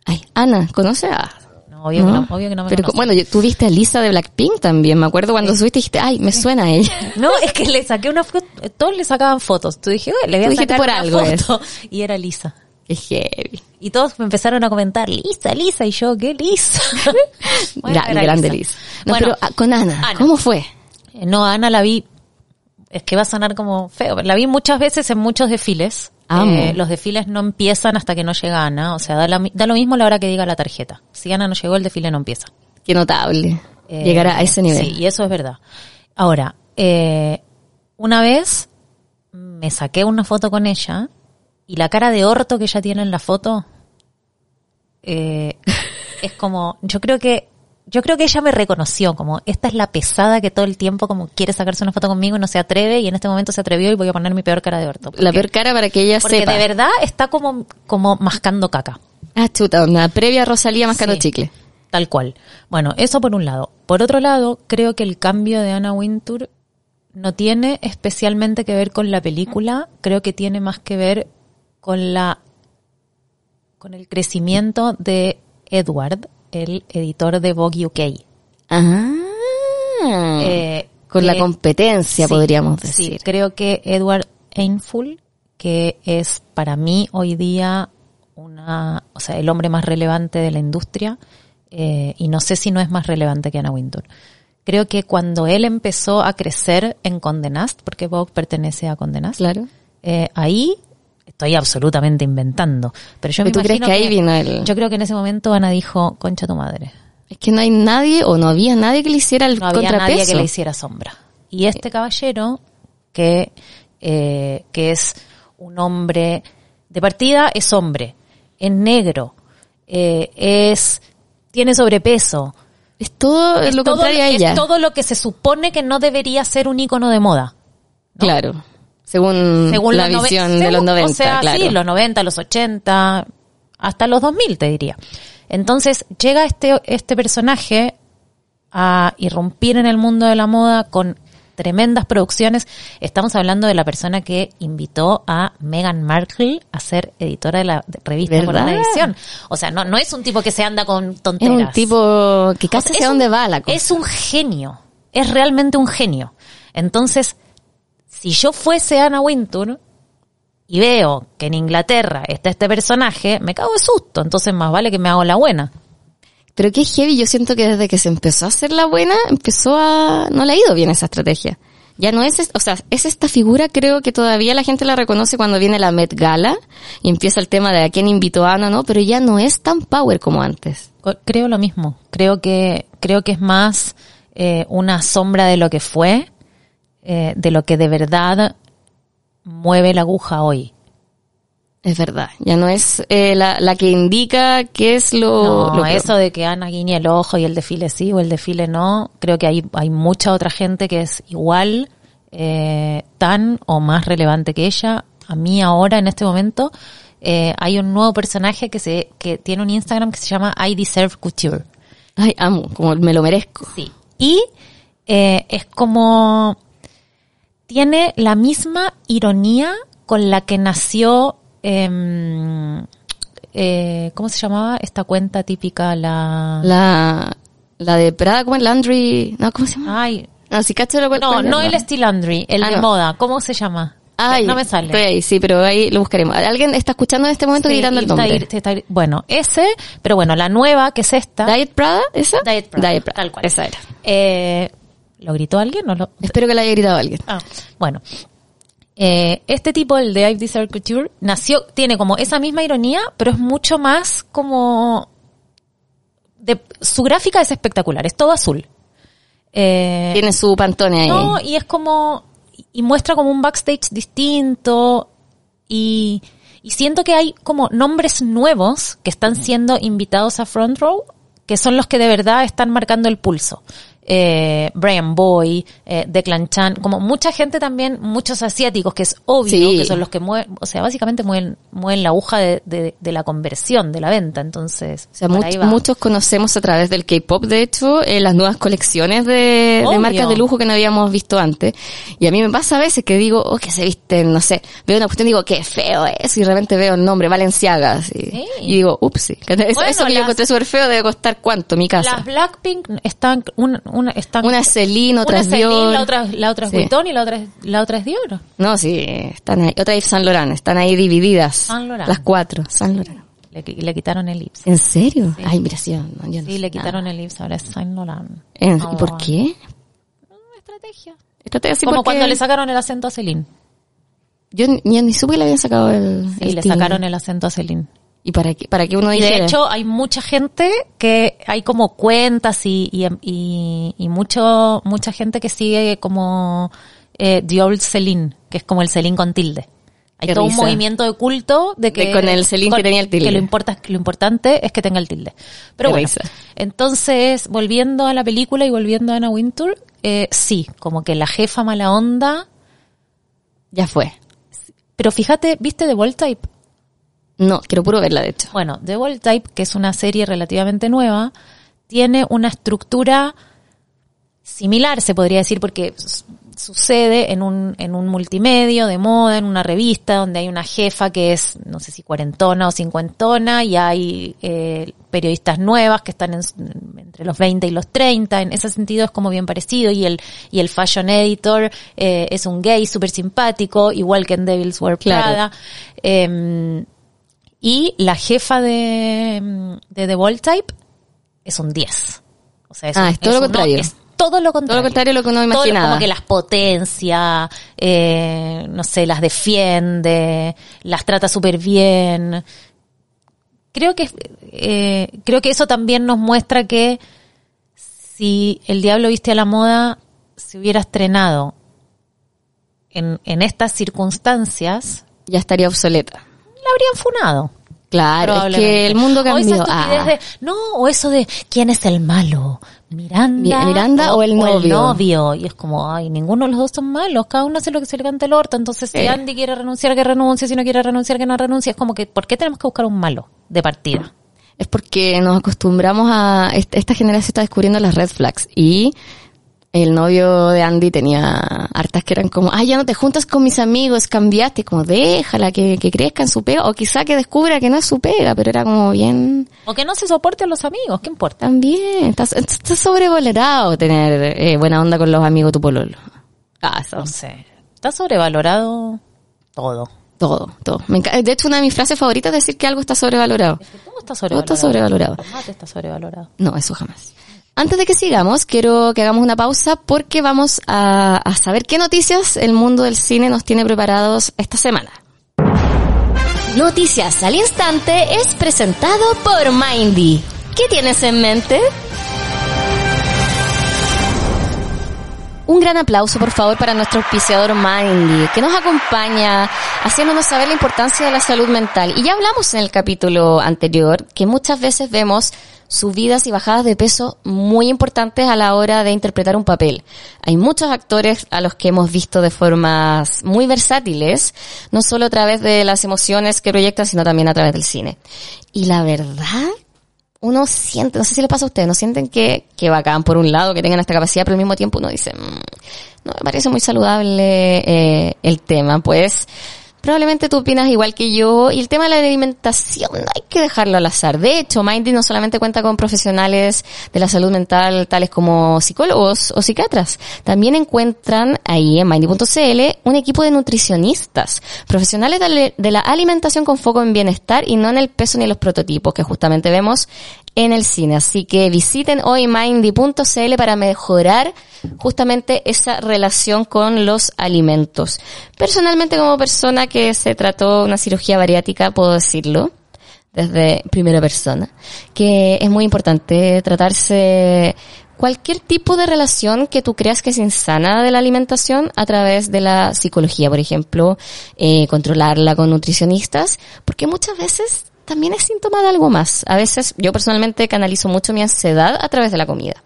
Ay, Ana, ¿conoce a...? No, obvio, Que, no, obvio que no me Pero bueno, tú viste a Lisa de Blackpink también, me acuerdo cuando subiste y dijiste, ay, me suena a ella. No, es que le saqué una foto, todos le sacaban fotos. Tú dije, "Oye, le voy a Tú sacar por una algo foto. Y era Lisa. Qué heavy. Y todos me empezaron a comentar, Lisa, Lisa, y yo, ¿qué Lisa? Bueno, grande Lisa. No, Bueno, pero ah, con Ana, Ana. ¿cómo fue? Eh, No, Ana la vi, es que va a sonar como feo, la vi muchas veces en muchos desfiles. Eh, los desfiles no empiezan hasta que no llega Ana, o sea, da, la da lo mismo la hora que diga la tarjeta. Si Ana no llegó, el desfile no empieza. Qué notable. Eh, Llegar a ese nivel. Sí, y eso es verdad. Ahora, eh, una vez me saqué una foto con ella y la cara de orto que ella tiene en la foto eh, es como, yo creo que yo creo que ella me reconoció como esta es la pesada que todo el tiempo como quiere sacarse una foto conmigo y no se atreve y en este momento se atrevió y voy a poner mi peor cara de orto. la peor cara para que ella Porque sepa. de verdad está como como mascando caca. Ah, chuta, una previa Rosalía mascando Sí. chicle. Tal cual. Bueno, eso por un lado. Por otro lado, creo que el cambio de Anna Wintour no tiene especialmente que ver con la película, creo que tiene más que ver con la con el crecimiento de Edward, el editor de Vogue UK. Ah. Eh, con la competencia, sí, podríamos Sí, decir. creo que Edward Ainfull, que es para mí hoy día una, o sea, el hombre más relevante de la industria, eh, y no sé si no es más relevante que Anna Wintour. Creo que cuando él empezó a crecer en Condé Nast, porque Vogue pertenece a Condé Nast, Claro. eh, ahí estoy absolutamente inventando. Pero yo me ¿Pero tú crees que ahí vino el- Yo creo que en ese momento Ana dijo, concha tu madre. Es que no hay nadie o no había nadie que le hiciera el no había nadie que le hiciera sombra. Y este caballero, que, eh, que es un hombre, de partida es hombre, es negro, eh, es, tiene sobrepeso. Es todo es lo todo- contrario a es ella. todo lo que se supone que no debería ser un ícono de moda. Claro. Según, Según la visión de los 90, O sea, claro. sí, los 90, los 80, hasta los 2000 te diría. Entonces llega este, este personaje a irrumpir en el mundo de la moda con tremendas producciones. Estamos hablando de la persona que invitó a Meghan Markle a ser editora de la revista por una edición. O sea, no, no es un tipo que se anda con Es tonteras. un tipo que O casi sea, hacia es dónde va la cosa. Es un genio. Es realmente un genio. Entonces, si yo fuese Anna Wintour y veo que en Inglaterra está este personaje, me cago de susto. Entonces, más vale que me hago la buena. Pero qué heavy, yo siento que desde que se empezó a hacer la buena, empezó a... no le ha ido bien esa estrategia. Ya no es, o sea, es esta figura, creo que todavía la gente la reconoce cuando viene la Met Gala y empieza el tema de a quién invitó a Ana, ¿no? Pero ya no es tan power como antes. Creo lo mismo. Creo que, creo que es más eh, una sombra de lo que fue, eh, de lo que de verdad mueve la aguja hoy. Es verdad, ya no es eh, la, la que indica qué es lo... No, lo eso de que Ana guiñe el ojo y el desfile sí o el desfile no, creo que hay, hay mucha otra gente que es igual, eh, tan o más relevante que ella. A mí ahora, en este momento, eh, hay un nuevo personaje que se, que tiene un Instagram que se llama I Deserve Couture. Ay, amo, como me lo merezco. Sí. Y eh, es como tiene la misma ironía con la que nació em, eh, ¿cómo se llamaba esta cuenta típica la, La, la de Prada, como el Landry, no, ¿cómo se llama? ay No, si cacho lo cual- no no el Steel Landry el Ah, de no. moda ¿cómo se llama? Ay, no me sale ahí, sí, pero ahí lo buscaremos. Alguien está escuchando en este momento Sí, gritando el está nombre. está ahí- bueno ese pero bueno la nueva que es esta ¿Diet Prada? ¿Esa? Diet Prada, Diet Prada, tal cual. Esa era. eh, ¿lo gritó alguien o lo Espero que la haya gritado alguien. Ah, bueno. Eh, este tipo, el de I've Deserved Couture, nació, tiene como esa misma ironía, pero es mucho más como... De, su gráfica es espectacular, es todo azul. Eh, Tiene su pantone ahí. no, y es como... Y muestra como un backstage distinto y, y siento que hay como nombres nuevos que están siendo invitados a Front Row, que son los que de verdad están marcando el pulso. Eh, Brian Boy, eh, Declan Chan, como mucha gente también, muchos asiáticos, que es obvio Sí. que son los que mueven, o sea, básicamente mueven, mueven la aguja de, de- de la conversión, de la venta, entonces. O sea, much- muchos conocemos a través del K-pop, de hecho, eh, las nuevas colecciones de, de marcas de lujo que no habíamos visto antes. Y a mí me pasa a veces que digo, oh, que se visten, no sé, veo una cuestión y digo, qué feo es, y de repente veo el nombre, Valenciaga, así. Sí. Y digo, ups, eso, Bueno, eso que yo las- encontré súper feo debe costar cuánto, mi casa. Las Blackpink están, una, una, están Una es Celine, otra una es Celine, Dior. la otra, la otra es Sí. Vuitton y la otra es, la otra es Dior. No, sí, están ahí. Otra es San Laurent, están ahí divididas. Saint Laurent. Las cuatro, San Laurent. Le, le quitaron el Ips. ¿En serio? Ay, mira, sí, no, yo no Sí, le quitaron nada. el Ips, ahora es Saint Laurent. ¿En- Ah, ¿Y por qué? Estrategia. Estrategia así Como porque cuando le sacaron el acento a Celine. Yo ni, ni- supe que le habían sacado el, Sí, el le sacaron el acento a Celine. ¿Y para qué, para qué uno de hecho hay mucha gente que hay como cuentas y, y, y, y mucho, mucha gente que sigue como eh, The Old Celine, que es como el Celine con tilde. Hay Qué todo un movimiento de culto de que De con el Celine que tenía el tilde. Que lo, importa, lo importante es que tenga el tilde. Pero Qué bueno, risa. entonces volviendo a la película y volviendo a Anna Wintour, eh, sí, como que la jefa mala onda. Ya fue. Pero fíjate, ¿viste The Bold Type? No, quiero puro verla, de hecho. Bueno, The Bold Type, que es una serie relativamente nueva, tiene una estructura similar, se podría decir, porque sucede en un, en un multimedio de moda, en una revista, donde hay una jefa que es, no sé si cuarentona o cincuentona, y hay eh, periodistas nuevas que están en entre los 20 y los 30, en ese sentido es como bien parecido, y el, y el fashion editor eh, es un gay súper simpático, igual que en Devil's Wear Claro. Prada. Y la jefa de, de The Bold Type es un 10. O sea, es, Ah, un- es todo lo un- contrario. es todo lo contrario. Todo lo contrario a lo que uno Todo imaginaba. como que las potencia, eh, no sé, las defiende, las trata súper bien. Creo que, eh, creo que eso también nos muestra que si El Diablo viste a la moda se hubiera estrenado en, en estas circunstancias, Ya estaría obsoleta. La habrían funado. Claro, es que el mundo cambió. Ah, de- no, o eso de quién es el malo, Miranda, Mi- Miranda o el novio. novio. Y es como, ay, ninguno de los dos son malos, cada uno hace lo que se le canta el orto. Entonces, si Sí. Andy quiere renunciar, que renuncie, si no quiere renunciar, que no renuncie. Es como que, ¿por qué tenemos que buscar un malo de partida? Es porque nos acostumbramos a... est- Esta generación está descubriendo las red flags y el novio de Andy tenía hartas que eran como, ah, ya no te juntas con mis amigos, cambiaste, como déjala que, que crezca en su pega, o quizá que descubra que no es su pega, pero era como bien, O que no se soporte a los amigos, ¿qué importa? también, está, está sobrevalorado tener eh, buena onda con los amigos tu pololo. Ah, eso. No sé. Está sobrevalorado todo. Todo, todo. Me de hecho, una de mis frases favoritas es decir que algo está sobrevalorado. Todo está Todo sobrevalorado. está sobrevalorado. El mate está sobrevalorado. No, eso jamás. Antes de que sigamos, quiero que hagamos una pausa porque vamos a, a saber qué noticias el mundo del cine nos tiene preparados esta semana. Noticias al instante es presentado por Mindy. ¿Qué tienes en mente? Un gran aplauso, por favor, para nuestro auspiciador Mindy, que nos acompaña haciéndonos saber la importancia de la salud mental. Y ya hablamos en el capítulo anterior que muchas veces vemos subidas y bajadas de peso muy importantes a la hora de interpretar un papel. Hay muchos actores a los que hemos visto de formas muy versátiles, no solo a través de las emociones que proyectan, sino también a través del cine. Y la verdad uno siente, no sé si le pasa a ustedes, ¿no sienten que, que bacán por un lado, que tengan esta capacidad, pero al mismo tiempo uno dice, "Mm, no me parece muy saludable eh, el tema, pues probablemente tú opinas igual que yo y el tema de la alimentación no hay que dejarlo al azar. De hecho, Mindy no solamente cuenta con profesionales de la salud mental tales como psicólogos o psiquiatras, también encuentran ahí en Mindy.cl un equipo de nutricionistas, profesionales de la- alimentación con foco en bienestar y no en el peso ni en los prototipos que justamente vemos en el cine. Así que visiten hoy mindy.cl para mejorar justamente esa relación con los alimentos. Personalmente como persona que se trató una cirugía bariátrica, puedo decirlo desde primera persona, que es muy importante tratarse cualquier tipo de relación que tú creas que es insana de la alimentación a través de la psicología, por ejemplo, eh, controlarla con nutricionistas, porque muchas veces también es síntoma de algo más. A veces yo personalmente canalizo mucho mi ansiedad a través de la comida.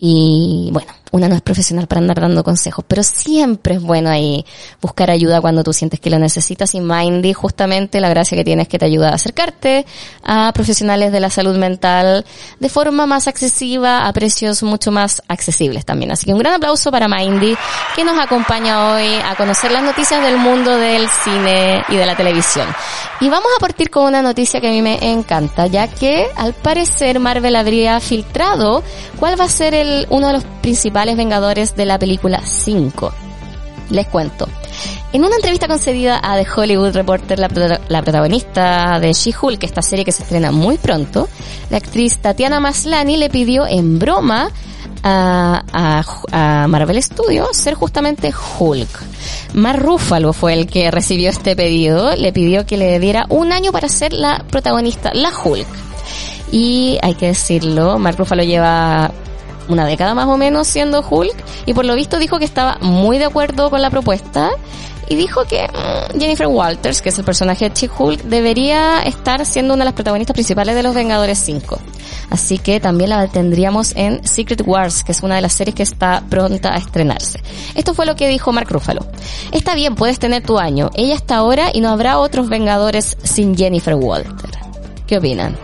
Y bueno, una no es profesional para andar dando consejos, pero siempre es bueno ahí buscar ayuda cuando tú sientes que lo necesitas. Y Mindy, justamente la gracia que tiene es que te ayuda a acercarte a profesionales de la salud mental de forma más accesiva, a precios mucho más accesibles también. Así que un gran aplauso para Mindy, que nos acompaña hoy a conocer las noticias del mundo del cine y de la televisión. Y vamos a partir con una noticia que a mí me encanta, ya que al parecer Marvel habría filtrado cuál va a ser el, uno de los principales vengadores de la película 5. Les cuento. En una entrevista concedida a The Hollywood Reporter, la, prota- la protagonista de She-Hulk, esta serie que se estrena muy pronto, la actriz Tatiana Maslany le pidió en broma a, a- a Marvel Studios ser justamente Hulk. Mark Ruffalo fue el que recibió este pedido, le pidió que le diera un año para ser la protagonista, la Hulk. Y hay que decirlo, Mark Ruffalo lleva una década más o menos siendo Hulk y por lo visto dijo que estaba muy de acuerdo con la propuesta y dijo que mm, Jennifer Walters, que es el personaje de She-Hulk, debería estar siendo una de las protagonistas principales de los Vengadores 5. Así que también la tendríamos en Secret Wars, que es una de las series que está pronta a estrenarse. Esto fue lo que dijo Mark Ruffalo. Está bien, puedes tener tu año. Ella está ahora y no habrá otros Vengadores sin Jennifer Walters. ¿Qué opinan?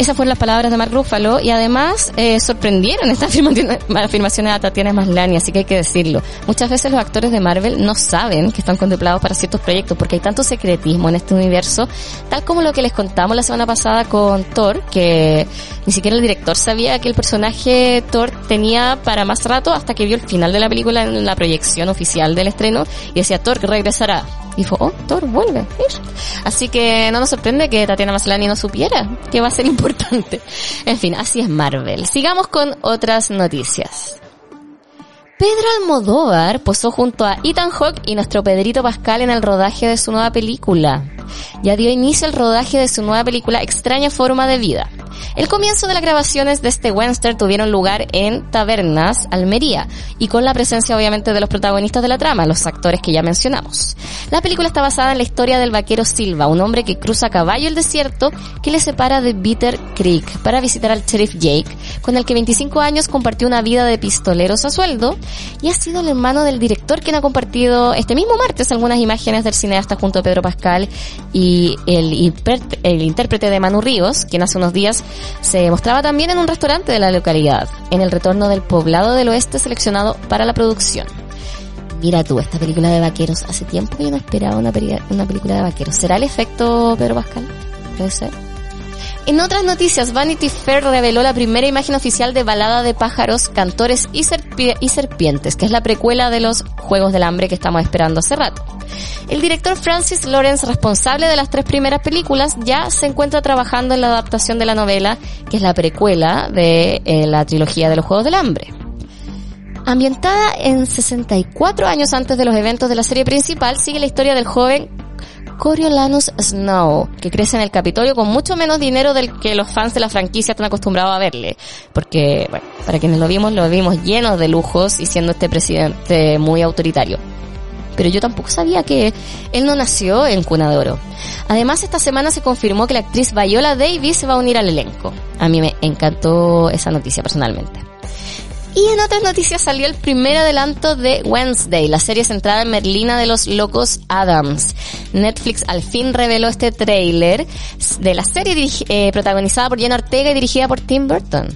Esas fueron las palabras de Mark Ruffalo y además eh, sorprendieron estas afirmaciones a Tatiana Maslany, así que hay que decirlo. Muchas veces los actores de Marvel no saben que están contemplados para ciertos proyectos porque hay tanto secretismo en este universo, tal como lo que les contamos la semana pasada con Thor, que ni siquiera el director sabía que el personaje Thor tenía para más rato hasta que vio el final de la película en la proyección oficial del estreno y decía Thor regresará. Y dijo, oh, Thor vuelve. Así que no nos sorprende que Tatiana Maslany no supiera que va a ser importante. En fin, así es Marvel. Sigamos con otras noticias. Pedro Almodóvar posó junto a Ethan Hawke y nuestro Pedrito Pascal en el rodaje de su nueva película. Ya dio inicio al rodaje de su nueva película Extraña Forma de Vida. El comienzo de las grabaciones de este western tuvieron lugar en Tabernas, Almería, y con la presencia obviamente de los protagonistas de la trama, los actores que ya mencionamos. La película está basada en la historia del vaquero Silva, un hombre que cruza a caballo el desierto que le separa de Bitter Creek para visitar al sheriff Jake, con el que 25 años compartió una vida de pistoleros a sueldo, y ha sido el hermano del director quien ha compartido este mismo martes algunas imágenes del cineasta junto a Pedro Pascal y el, intérprete de Manu Ríos, quien hace unos días se mostraba también en un restaurante de la localidad, en el retorno del poblado del oeste seleccionado para la producción. Mira tú, esta película de vaqueros, hace tiempo que yo no esperaba una, una película de vaqueros. ¿Será el efecto Pedro Pascal? Puede ser. En otras noticias, Vanity Fair reveló la primera imagen oficial de Balada de pájaros, cantores y, serpientes, que es la precuela de los Juegos del Hambre que estamos esperando hace rato. El director Francis Lawrence, responsable de las tres primeras películas, ya se encuentra trabajando en la adaptación de la novela, que es la precuela de eh, la trilogía de los Juegos del Hambre. Ambientada en 64 años antes de los eventos de la serie principal, sigue la historia del joven Coriolanus Snow, que crece en el Capitolio con mucho menos dinero del que los fans de la franquicia están acostumbrados a verle. Porque, bueno, para quienes lo vimos, lo vimos lleno de lujos y siendo este presidente muy autoritario. Pero yo tampoco sabía que él no nació en Cuna de Oro. Además, esta semana se confirmó que la actriz Viola Davis se va a unir al elenco. A mí me encantó esa noticia personalmente. Y en otras noticias salió el primer adelanto de Wednesday, la serie centrada en Merlina de los Locos Adams. Netflix al fin reveló este tráiler de la serie eh, protagonizada por Jenna Ortega y dirigida por Tim Burton.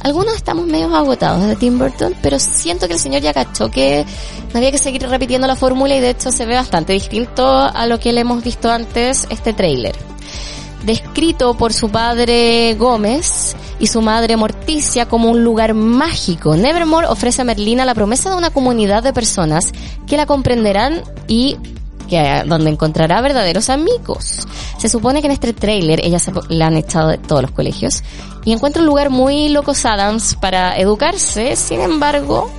Algunos estamos medio agotados de Tim Burton, pero siento que el señor ya cachó que no había que seguir repitiendo la fórmula y de hecho se ve bastante distinto a lo que le hemos visto antes este tráiler descrito por su padre Gómez y su madre Morticia como un lugar mágico. Nevermore ofrece a Merlina la promesa de una comunidad de personas que la comprenderán y que, donde encontrará verdaderos amigos. Se supone que en este trailer ella se, la han echado de todos los colegios y encuentra un lugar muy locos Adams para educarse. Sin embargo,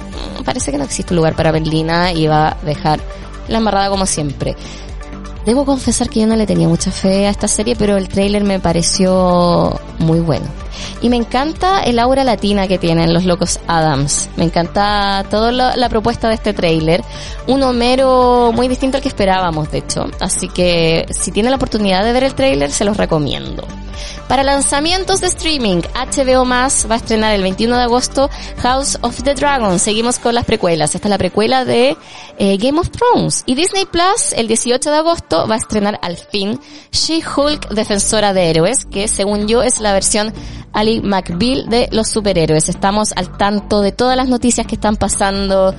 parece que no existe un lugar para Merlina y va a dejar la embarrada como siempre. Debo confesar que yo no le tenía mucha fe a esta serie, pero el tráiler me pareció muy bueno. Y me encanta el aura latina que tienen los locos Adams. Me encanta toda la, propuesta de este tráiler. Un Homero muy distinto al que esperábamos, de hecho. Así que si tienen la oportunidad de ver el tráiler, se los recomiendo. Para lanzamientos de streaming, HBO Más va a estrenar el 21 de agosto House of the Dragon. Seguimos con las precuelas. Esta es la precuela de eh, Game of Thrones. Y Disney Plus, el 18 de agosto, va a estrenar al fin She-Hulk Defensora de Héroes, que según yo es la versión Ali McBeal de los superhéroes. Estamos al tanto de todas las noticias que están pasando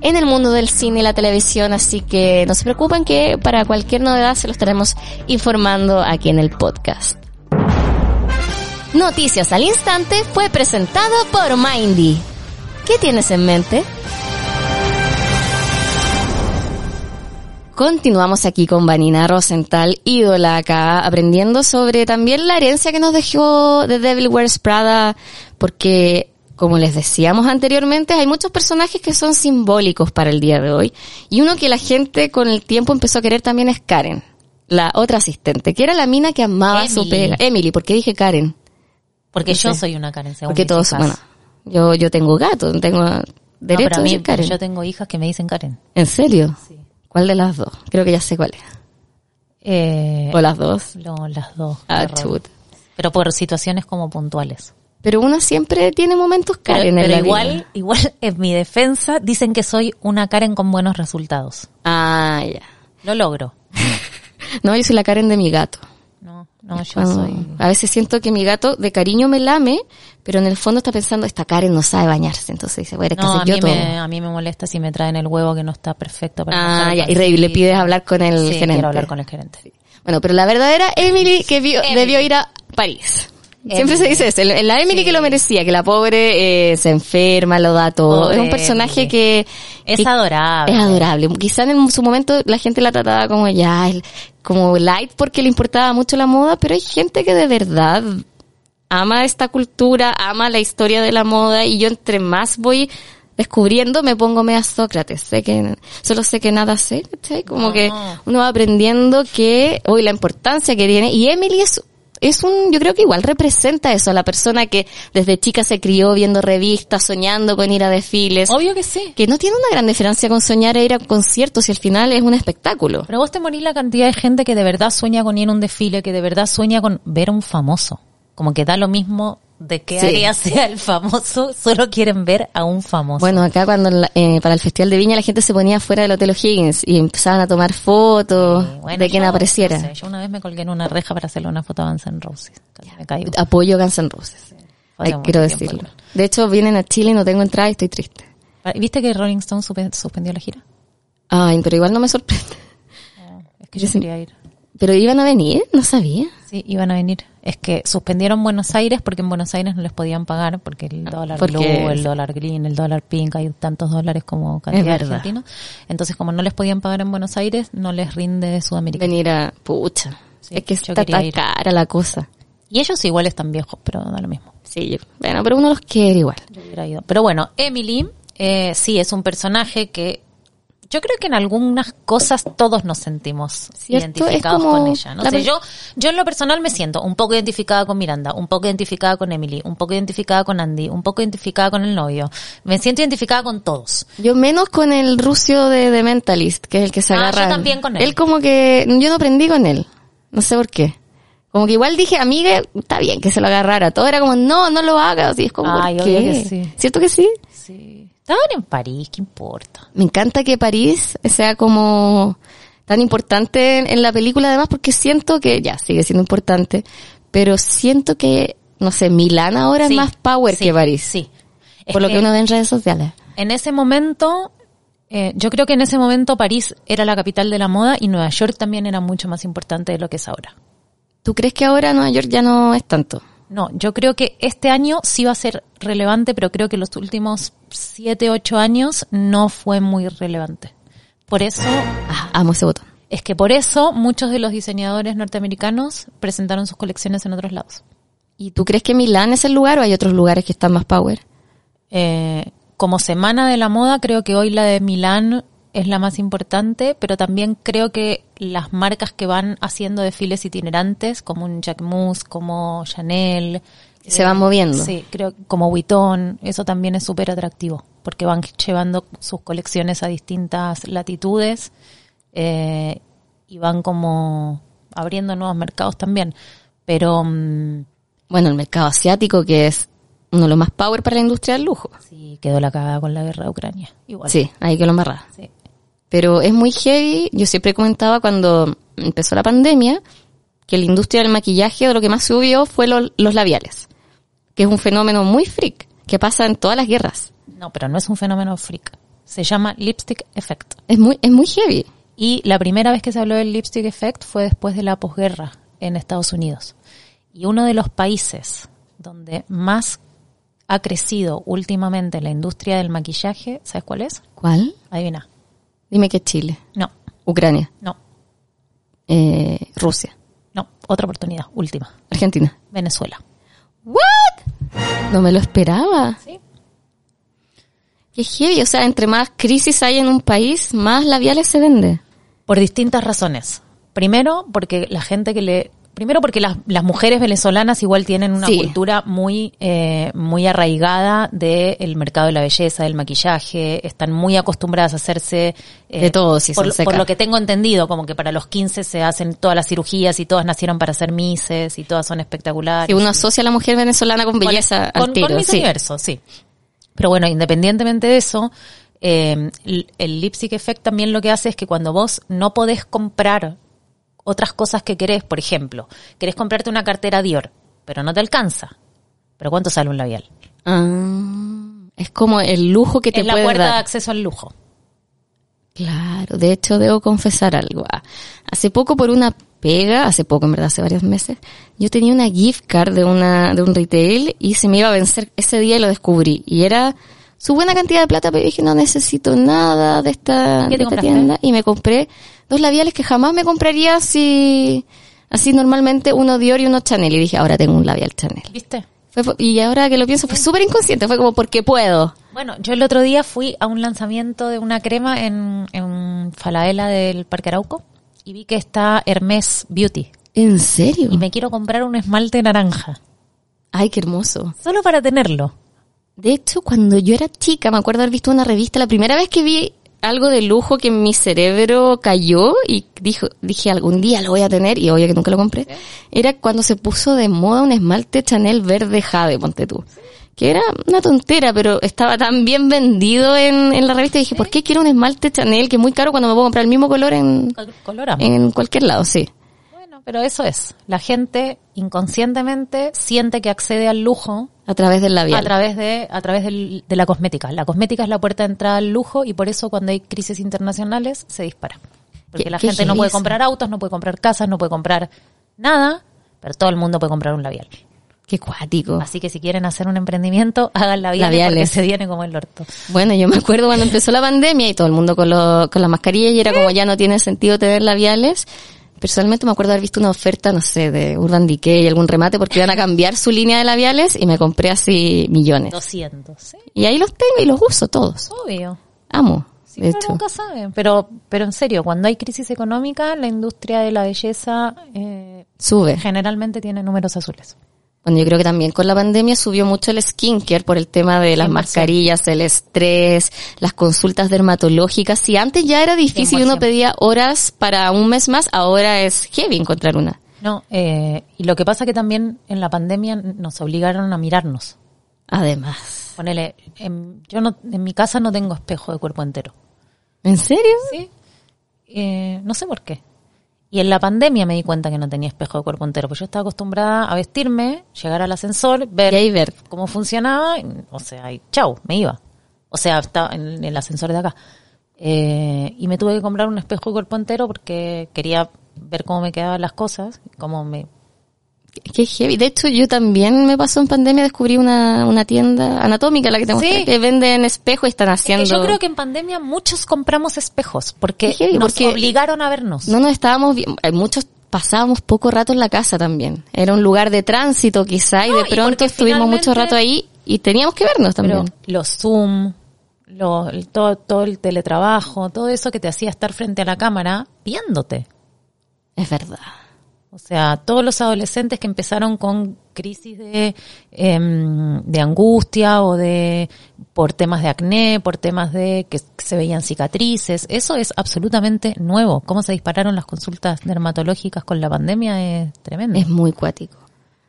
en el mundo del cine y la televisión, así que no se preocupen que para cualquier novedad se lo estaremos informando aquí en el podcast. Noticias al Instante fue presentado por Mindy. ¿Qué tienes en mente? Continuamos aquí con Vanina Rosenthal, ídola acá, aprendiendo sobre también la herencia que nos dejó The Devil Wears Prada, porque, como les decíamos anteriormente, hay muchos personajes que son simbólicos para el día de hoy, y uno que la gente con el tiempo empezó a querer también es Karen, la otra asistente, que era la mina que amaba su pega. Emily, ¿por qué dije Karen? Porque yo soy una Karen, según Porque todos, bueno, yo, yo tengo gato, tengo derecho a decir Karen. Yo tengo hijas que me dicen Karen. ¿En serio? Sí. ¿Cuál de las dos? Creo que ya sé cuál es. Eh, ¿O las dos? No, las dos. Ah. Pero por situaciones como puntuales. Pero uno siempre tiene momentos Karen pero, en la igual, igual en mi defensa dicen que soy una Karen con buenos resultados. Ah, ya. Lo logro. no, yo soy la Karen de mi gato. No, yo soy... A veces siento que mi gato de cariño me lame, pero en el fondo está pensando, esta Karen no sabe bañarse, entonces dice, bueno, no, a, yo mí Me, a mí me molesta si me traen el huevo que no está perfecto para Ah, ya, y le pides hablar con el sí, gerente. quiero hablar con el gerente. Bueno, pero la verdadera Emily que debió ir a París. Siempre se dice eso, la Emily que lo merecía, que la pobre eh, se enferma, lo da todo. es un personaje que... Es adorable. Es adorable. Quizá en su momento la gente la trataba como ya, como light porque le importaba mucho la moda, pero hay gente que de verdad ama esta cultura, ama la historia de la moda y yo entre más voy descubriendo me pongo media Sócrates, sé que solo sé que nada sé, Como que uno va aprendiendo que hoy la importancia que tiene y Emily es es un, yo creo que igual representa eso, a la persona que desde chica se crió viendo revistas, soñando con ir a desfiles. Obvio que sí. Que no tiene una gran diferencia con soñar e ir a conciertos y al final es un espectáculo. Pero vos te morís la cantidad de gente que de verdad sueña con ir a un desfile, que de verdad sueña con ver a un famoso. Como que da lo mismo de qué Sí. área sea el famoso, solo quieren ver a un famoso. Bueno, acá cuando la- eh, para el Festival de Viña la gente se ponía fuera del Hotel O'Higgins y empezaban a tomar fotos Sí, bueno, de quien yo, apareciera. no sé, yo una vez me colgué en una reja para hacerle una foto a Guns N' Roses. Casi me caigo. Apoyo Guns N' Roses. Ay, hace quiero decirlo. tiempo. De hecho, vienen a Chile y no tengo entrada y estoy triste. ¿Viste que Rolling Stone suspe- suspendió la gira? Ay, pero igual no me sorprende. Es que yo Yo sí- quería ir. Pero iban a venir, no sabía. Sí, iban a venir. Es que suspendieron Buenos Aires porque en Buenos Aires no les podían pagar porque el dólar Porque blue, el dólar green, el dólar pink, hay tantos dólares como cantidad argentinos. Entonces, como no les podían pagar en Buenos Aires, no les rinde Sudamérica. Venir a... Pucha. Sí, es que está tan cara la cosa. Y ellos igual están viejos, pero da lo mismo. Sí, bueno, pero uno los quiere igual. Yo hubiera ido. Pero bueno, Emily, eh, sí, es un personaje que yo creo que en algunas cosas todos nos sentimos Cierto, identificados con ella. No sé, yo, yo en lo personal me siento un poco identificada con Miranda, un poco identificada con Emily, un poco identificada con Andy, un poco identificada con el novio. Me siento identificada con todos. Yo menos con el rucio de The Mentalist, que es el que se Ah, yo agarra. también con él. Él como que, yo no aprendí con él. No sé por qué. Como que igual dije, amiga, está bien que se lo agarrara. Todo era como, no, no lo hagas. Y es como, Ay, ¿por qué? que sí. ¿Cierto que sí? Sí. Estaban en París, ¿qué importa? Me encanta que París sea como tan importante en, la película además porque siento que ya sigue siendo importante, pero siento que, no sé, Milán ahora Sí, es más power sí, que París. Sí. Es Por lo que uno ve en redes sociales. En ese momento, eh, yo creo que en ese momento París era la capital de la moda y Nueva York también era mucho más importante de lo que es ahora. ¿Tú crees que ahora Nueva York ya no es tanto? No, yo creo que este año sí va a ser relevante, pero creo que los últimos siete, ocho años no fue muy relevante. Por eso, Ah, amo ese botón. es que por eso muchos de los diseñadores norteamericanos presentaron sus colecciones en otros lados. ¿Y tú crees que Milán es el lugar o hay otros lugares que están más power? Eh, como semana de la moda, creo que hoy la de Milán es la más importante, pero también creo que las marcas que van haciendo desfiles itinerantes, como un Jacquemus, como Chanel, Se van moviendo. Sí, creo como Vuitton, eso también es súper atractivo, porque van llevando sus colecciones a distintas latitudes eh, y van como abriendo nuevos mercados también. Pero mm, Bueno, el mercado asiático que es uno de los más power para la industria del lujo. sí, quedó la cagada con la guerra de Ucrania. Igual. Sí, ahí que lo amarra. Sí. Pero es muy heavy. Yo siempre comentaba cuando empezó la pandemia que la industria del maquillaje de lo que más subió fue lo- los labiales, que es un fenómeno muy freak que pasa en todas las guerras. No, pero no es un fenómeno freak. Se llama lipstick effect. Es muy, es muy heavy. Y la primera vez que se habló del lipstick effect fue después de la posguerra en Estados Unidos. Y uno de los países donde más ha crecido últimamente la industria del maquillaje, ¿sabes cuál es? ¿Cuál? Adivina. Dime que es Chile, No, Ucrania, no, eh, Rusia, no. Otra oportunidad, última. Argentina. Venezuela. ¿What? No me lo esperaba. Sí. Qué heavy. O sea, entre más crisis hay en un país, más labiales se vende. Por distintas razones. Primero, porque la gente que le... Primero porque las, las mujeres venezolanas igual tienen una Sí. cultura muy eh, muy arraigada del mercado de la belleza, del maquillaje, están muy acostumbradas a hacerse... eh, De todo, por, lo- secas. por lo que tengo entendido, como que para los 15 se hacen todas las cirugías y todas nacieron para ser mises y todas son espectaculares. Si uno asocia a la mujer venezolana con belleza con, al tiro, con sí. Universo, sí. Pero bueno, independientemente de eso, eh, el, el lipstick effect también lo que hace es que cuando vos no podés comprar otras cosas que querés, por ejemplo, querés comprarte una cartera Dior, pero no te alcanza. ¿Pero cuánto sale un labial? Ah, es como el lujo que te Es la puede puerta de dar. acceso al lujo. Claro, de hecho debo confesar algo. Ah, Hace poco por una pega, hace poco en verdad, hace varios meses, yo tenía una gift card de una de un retail y se me iba a vencer ese día y lo descubrí. Y era su buena cantidad de plata, pero dije no necesito nada de esta, ¿Qué te de esta tienda y me compré dos labiales que jamás me compraría así, así normalmente uno Dior y uno Chanel y dije ahora tengo un labial Chanel. ¿Viste? Fue y ahora que lo pienso fue súper inconsciente, fue como porque puedo. Bueno, yo el otro día fui a un lanzamiento de una crema en, en Falabella del Parque Arauco y vi que está Hermes Beauty. ¿En serio? Y me quiero comprar un esmalte naranja. Ay, qué hermoso. Solo para tenerlo. De hecho, cuando yo era chica, me acuerdo haber visto una revista, la primera vez que vi algo de lujo que en mi cerebro cayó y dijo, dije algún día lo voy a tener y obvio que nunca lo compré, era cuando se puso de moda un esmalte Chanel verde jade, ponte tú. Que era una tontera, pero estaba tan bien vendido en, en la revista y dije, ¿por qué quiero un esmalte Chanel que es muy caro cuando me puedo comprar el mismo color en, en cualquier lado? Sí. Bueno, pero eso es. La gente inconscientemente siente que accede al lujo A través del labial. a través de a través del- de la cosmética. La cosmética es la puerta de entrada al lujo y por eso cuando hay crisis internacionales se dispara. Porque la gente no puede comprar autos, no puede comprar casas, no puede comprar nada, pero todo el mundo puede comprar un labial. Qué cuático. Así que si quieren hacer un emprendimiento, hagan labiales, Labiales. porque se viene como el orto. Bueno, yo me acuerdo cuando empezó la pandemia y todo el mundo con, lo, con la mascarilla y era como ya no tiene sentido tener labiales. Personalmente me acuerdo haber visto una oferta, no sé, de Urban Decay, algún remate porque iban a cambiar su línea de labiales y me compré así millones. 200, sí, Y ahí los tengo y los uso todos. obvio. Amo, Sí, de hecho. nunca sabe. Pero, pero en serio, cuando hay crisis económica, la industria de la belleza eh, Sube. generalmente tiene números azules. Bueno, yo creo que también con la pandemia subió mucho el skincare por el tema de las 100%. mascarillas, el estrés, las consultas dermatológicas. Si antes ya era difícil y uno 100%. pedía horas para un mes más, ahora es heavy encontrar una. No, eh, y lo que pasa que también en la pandemia nos obligaron a mirarnos. Además. Ponele, en, yo no, en mi casa no tengo espejo de cuerpo entero. ¿En serio? Sí. Eh, no sé por qué. Y en la pandemia me di cuenta que no tenía espejo de cuerpo entero, pues yo estaba acostumbrada a vestirme, llegar al ascensor, ver Y ahí ver. cómo funcionaba, y, o sea, y chau, me iba. O sea, estaba en el ascensor de acá. Eh, y me tuve que comprar un espejo de cuerpo entero porque quería ver cómo me quedaban las cosas, cómo me... Qué heavy. De hecho, yo también me pasó en pandemia, descubrí una, una tienda anatómica, la que te mostré, Sí. que venden espejos y están Es haciendo... que yo creo que en pandemia muchos compramos espejos porque heavy, nos porque- obligaron a vernos. No nos estábamos bien, hay muchos pasábamos poco rato en la casa también. Era un lugar de tránsito quizá y de pronto estuvimos mucho rato ahí y teníamos que vernos Pero también. los Zoom, lo- todo, todo el teletrabajo, todo eso que te hacía estar frente a la cámara viéndote. Es verdad. O sea, todos los adolescentes que empezaron con crisis de, em, de angustia o de por temas de acné, por temas de que se veían cicatrices, eso es absolutamente nuevo. Cómo se dispararon las consultas dermatológicas con la pandemia es tremendo. Es muy cuático.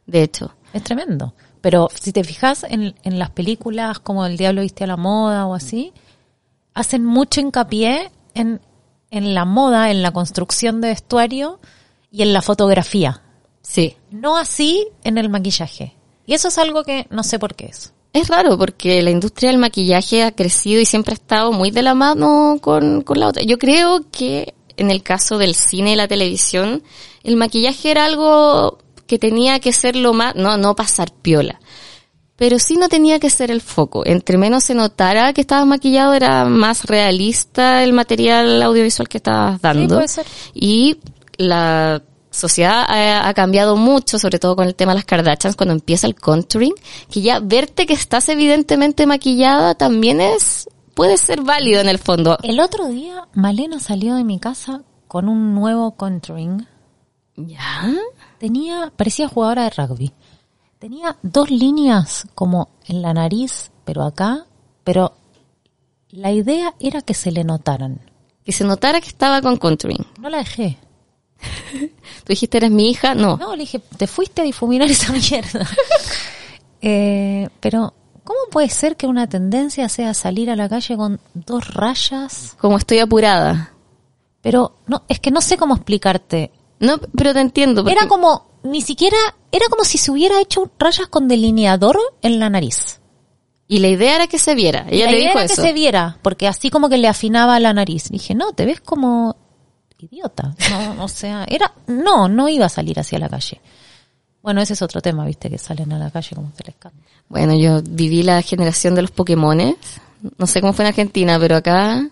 De hecho. Es tremendo. Pero si te fijas en, en las películas como El Diablo viste a la moda o así, hacen mucho hincapié en, en la moda, en la construcción de vestuario y en la fotografía. Sí. No así en el maquillaje. Y eso es algo que no sé por qué es. Es raro porque la industria del maquillaje ha crecido y siempre ha estado muy de la mano con, con la otra. Yo creo que en el caso del cine y la televisión, el maquillaje era algo que tenía que ser lo más, no, no pasar piola. Pero sí no tenía que ser el foco. Entre menos se notara que estabas maquillado, era más realista el material audiovisual que estabas dando. puede ser. Y la sociedad ha, ha cambiado mucho, sobre todo con el tema de las Kardashians, cuando empieza el contouring, que ya verte que estás evidentemente maquillada también es, puede ser válido en el fondo. El otro día Malena salió de mi casa con un nuevo contouring. ¿Ya? Tenía, parecía jugadora de rugby. Tenía dos líneas como en la nariz, pero acá, pero la idea era que se le notaran. Que se notara que estaba con contouring. No la dejé. Tú dijiste, eres mi hija. No. No, le dije, te fuiste a difuminar esa mierda. eh, pero, ¿cómo puede ser que una tendencia sea salir a la calle con dos rayas? Como estoy apurada. Pero, no, es que no sé cómo explicarte. No, pero te entiendo. porque- Era como, ni siquiera, era como si se hubiera hecho rayas con delineador en la nariz. Y la idea era que se viera. Ella la te idea dijo era eso. que se viera, porque así como que le afinaba la nariz. Dije, no, te ves como idiota. No, o sea, era, no, no iba a salir hacia la calle. Bueno, ese es otro tema, viste, que salen a la calle como se les canta. Bueno, yo viví la generación de los Pokémones. No sé cómo fue en Argentina, pero acá,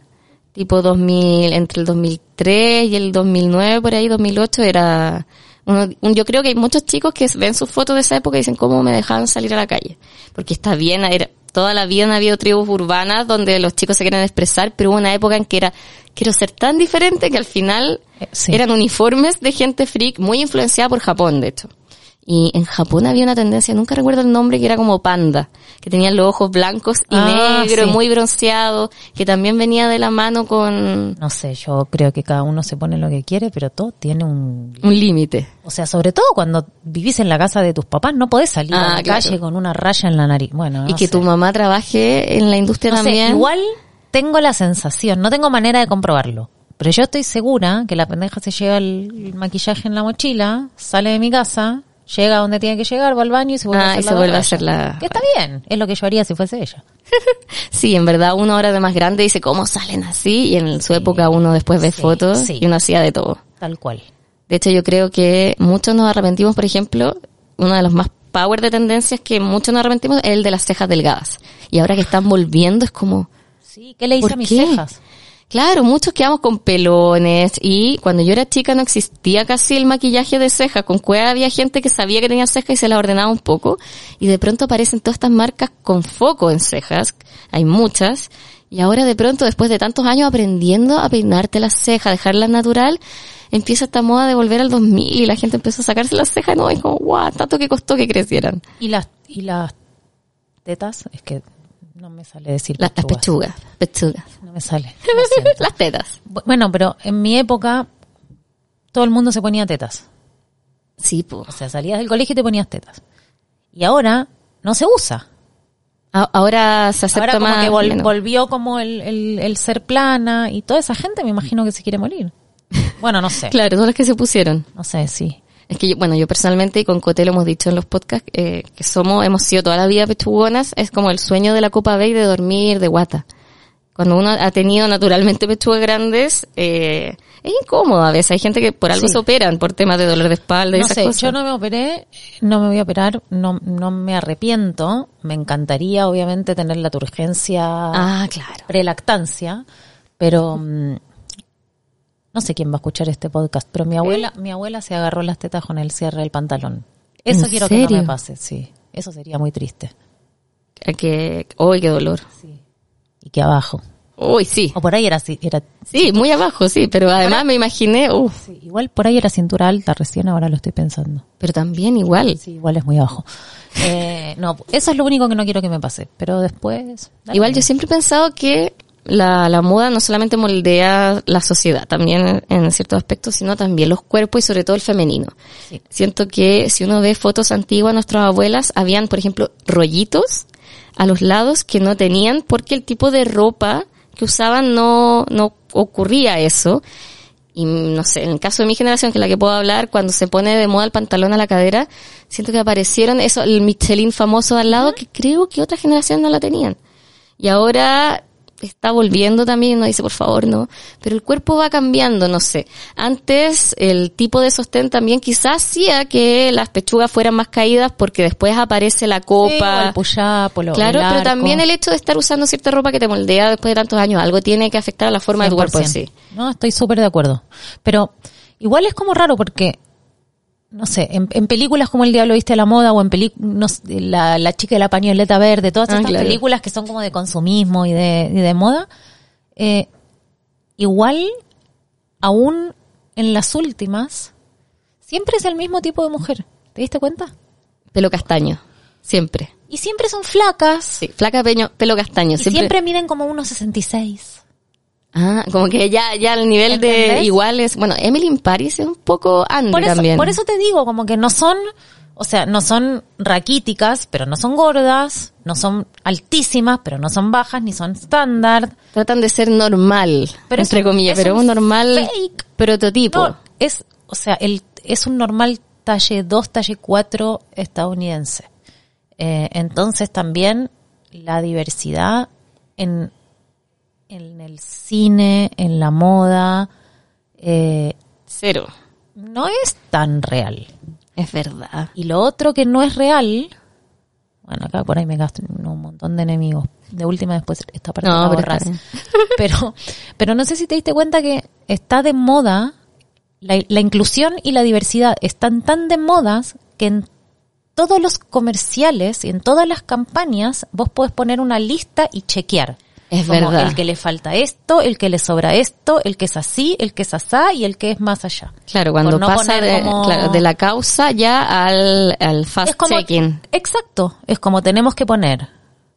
tipo 2000, entre el 2003 y el 2009, por ahí, 2008, era... Uno, un- yo creo que hay muchos chicos que ven sus fotos de esa época y dicen cómo me dejaban salir a la calle. Porque está bien, era, toda la vida han habido tribus urbanas donde los chicos se quieren expresar, pero hubo una época en que era, quiero ser tan diferente que al final Eh, sí. eran uniformes de gente freak, muy influenciada por Japón, de hecho. Y en Japón había una tendencia, nunca recuerdo el nombre, que era como panda, que tenían los ojos blancos y Ah, negros, sí. muy bronceados, que también venía de la mano con No sé, yo creo que cada uno se pone lo que quiere, pero todo tiene un... un límite. O sea, sobre todo cuando vivís en la casa de tus papás, no podés salir Ah, a la claro. calle con una raya en la nariz. Bueno, y que sé. tu mamá trabaje en la industria No sé, también. igual tengo la sensación, no tengo manera de comprobarlo, pero yo estoy segura que la pendeja se lleva el, el maquillaje en la mochila, sale de mi casa, llega a donde tiene que llegar, va al baño y se vuelve a Ah, hacer y la se vuelve a hacer la- Que está bien, es lo que yo haría si fuese ella. Sí, en verdad uno ahora de más grande dice cómo salen así y en su época uno después ve Sí, fotos sí. y uno hacía de todo. Tal cual. De hecho yo creo que muchos nos arrepentimos, por ejemplo, uno de los más power de tendencias que muchos nos arrepentimos es el de las cejas delgadas. Y ahora que están volviendo es como, Sí, ¿qué le hice ¿Por a mis qué? cejas? claro, muchos quedamos con pelones y cuando yo era chica no existía casi el maquillaje de cejas. Con cueva había gente que sabía que tenía cejas y se las ordenaba un poco y de pronto aparecen todas estas marcas con foco en cejas. Hay muchas. Y ahora de pronto, después de tantos años aprendiendo a peinarte las cejas, dejarlas natural, empieza esta moda de volver al 2000 y la gente empezó a sacarse las cejas no y como, guau, tanto que costó que crecieran. Y las, y las tetas, es que no me sale decir Las, las pechugas. pechugas, pechugas. No me sale. las tetas. Bu- Bueno, pero en mi época todo el mundo se ponía tetas. Sí, pues. O sea, salías del colegio y te ponías tetas. Y ahora no se usa. Ahora se acepta Ahora como más. que vol- menos. volvió como el, el, el ser plana y toda esa gente me imagino que se quiere morir. Bueno, no sé. Claro, todas las que se pusieron. No sé, sí. Es que yo, bueno, yo personalmente y con Coté lo hemos dicho en los podcasts, eh, que somos, hemos sido toda la vida pechugonas, es como el sueño de la Copa B de dormir de guata. Cuando uno ha tenido naturalmente pechugas grandes, eh, es incómodo a veces. Hay gente que por algo Sí. se operan por temas de dolor de espalda y No esas sé, cosas. yo no me operé, no me voy a operar, no, no me arrepiento. Me encantaría, obviamente, tener la turgencia Ah, claro. prelactancia, pero mm, no sé quién va a escuchar este podcast, pero mi abuela, mi abuela se agarró las tetas con el cierre del pantalón. Eso ¿En quiero que no me pase, sí. Eso sería muy triste. Eh, Que, uy, qué dolor. Sí. Y que abajo. Uy, sí. O por ahí era así, era Sí, muy abajo, sí, pero además me imaginé, uff, sí, igual por ahí era cintura alta recién, ahora lo estoy pensando. pero también igual. Sí, igual es muy abajo. Eh, no, eso es lo único que no quiero que me pase, pero después dale. Igual yo siempre he pensado que la, la moda no solamente moldea la sociedad, también en, en ciertos aspectos, sino también los cuerpos y sobre todo el femenino. Sí. Siento que si uno ve fotos antiguas, nuestras abuelas, habían, por ejemplo, rollitos a los lados que no tenían porque el tipo de ropa que usaban no, no ocurría eso. Y no sé, en el caso de mi generación, que es la que puedo hablar, cuando se pone de moda el pantalón a la cadera, siento que aparecieron eso, el Michelin famoso al lado, que creo que otra generación no la tenían. Y ahora está volviendo también, uno dice, por favor, no. Pero el cuerpo va cambiando, no sé. Antes, el tipo de sostén también quizás hacía que las pechugas fueran más caídas porque después aparece la Sí, copa. el lo- Claro, el pero también el hecho de estar usando cierta ropa que te moldea después de tantos años, algo tiene que afectar a la forma de tu cuerpo en 100%. sí. No, estoy súper de acuerdo. Pero igual es como raro porque, no sé, en, en películas como El Diablo Viste a la Moda o en películas, la, la chica de la pañoleta verde, todas Ah, estas claro. películas que son como de consumismo y de, y de moda, eh, igual, aún en las últimas, siempre es el mismo tipo de mujer. ¿Te diste cuenta? Pelo castaño. Siempre. Y siempre son flacas. Sí, flaca peño, pelo castaño. Y siempre, miden como unos 66. Ah, como que ya, ya el nivel de iguales. Bueno, Emily in Paris es un poco Andy Por eso, también. por eso te digo, como que no son, o sea, no son raquíticas, pero no son gordas, no son altísimas, pero no son bajas, ni son estándar. Tratan de ser normal, Pero entre un- comillas, pero un un normal fake. prototipo. No, es, o sea, el, es un normal talle 2, talle 4 estadounidense. Eh, entonces también la diversidad en, en el cine, en la moda, eh, Cero. no es tan real. Es verdad. Y lo otro que no es real, bueno, acá por ahí me gasto un montón de enemigos. De última después esta parte No, pero. Pero, pero no sé si te diste cuenta que está de moda, la, la inclusión y la diversidad están tan de modas que en todos los comerciales y en todas las campañas vos podés poner una lista y chequear. Es Como verdad. El que le falta esto, el que le sobra esto, el que es así, el que es asá y el que es más allá. Claro, cuando no pasa de, como- claro, de la causa ya al, al fast es como, checking. Exacto. Es como tenemos que poner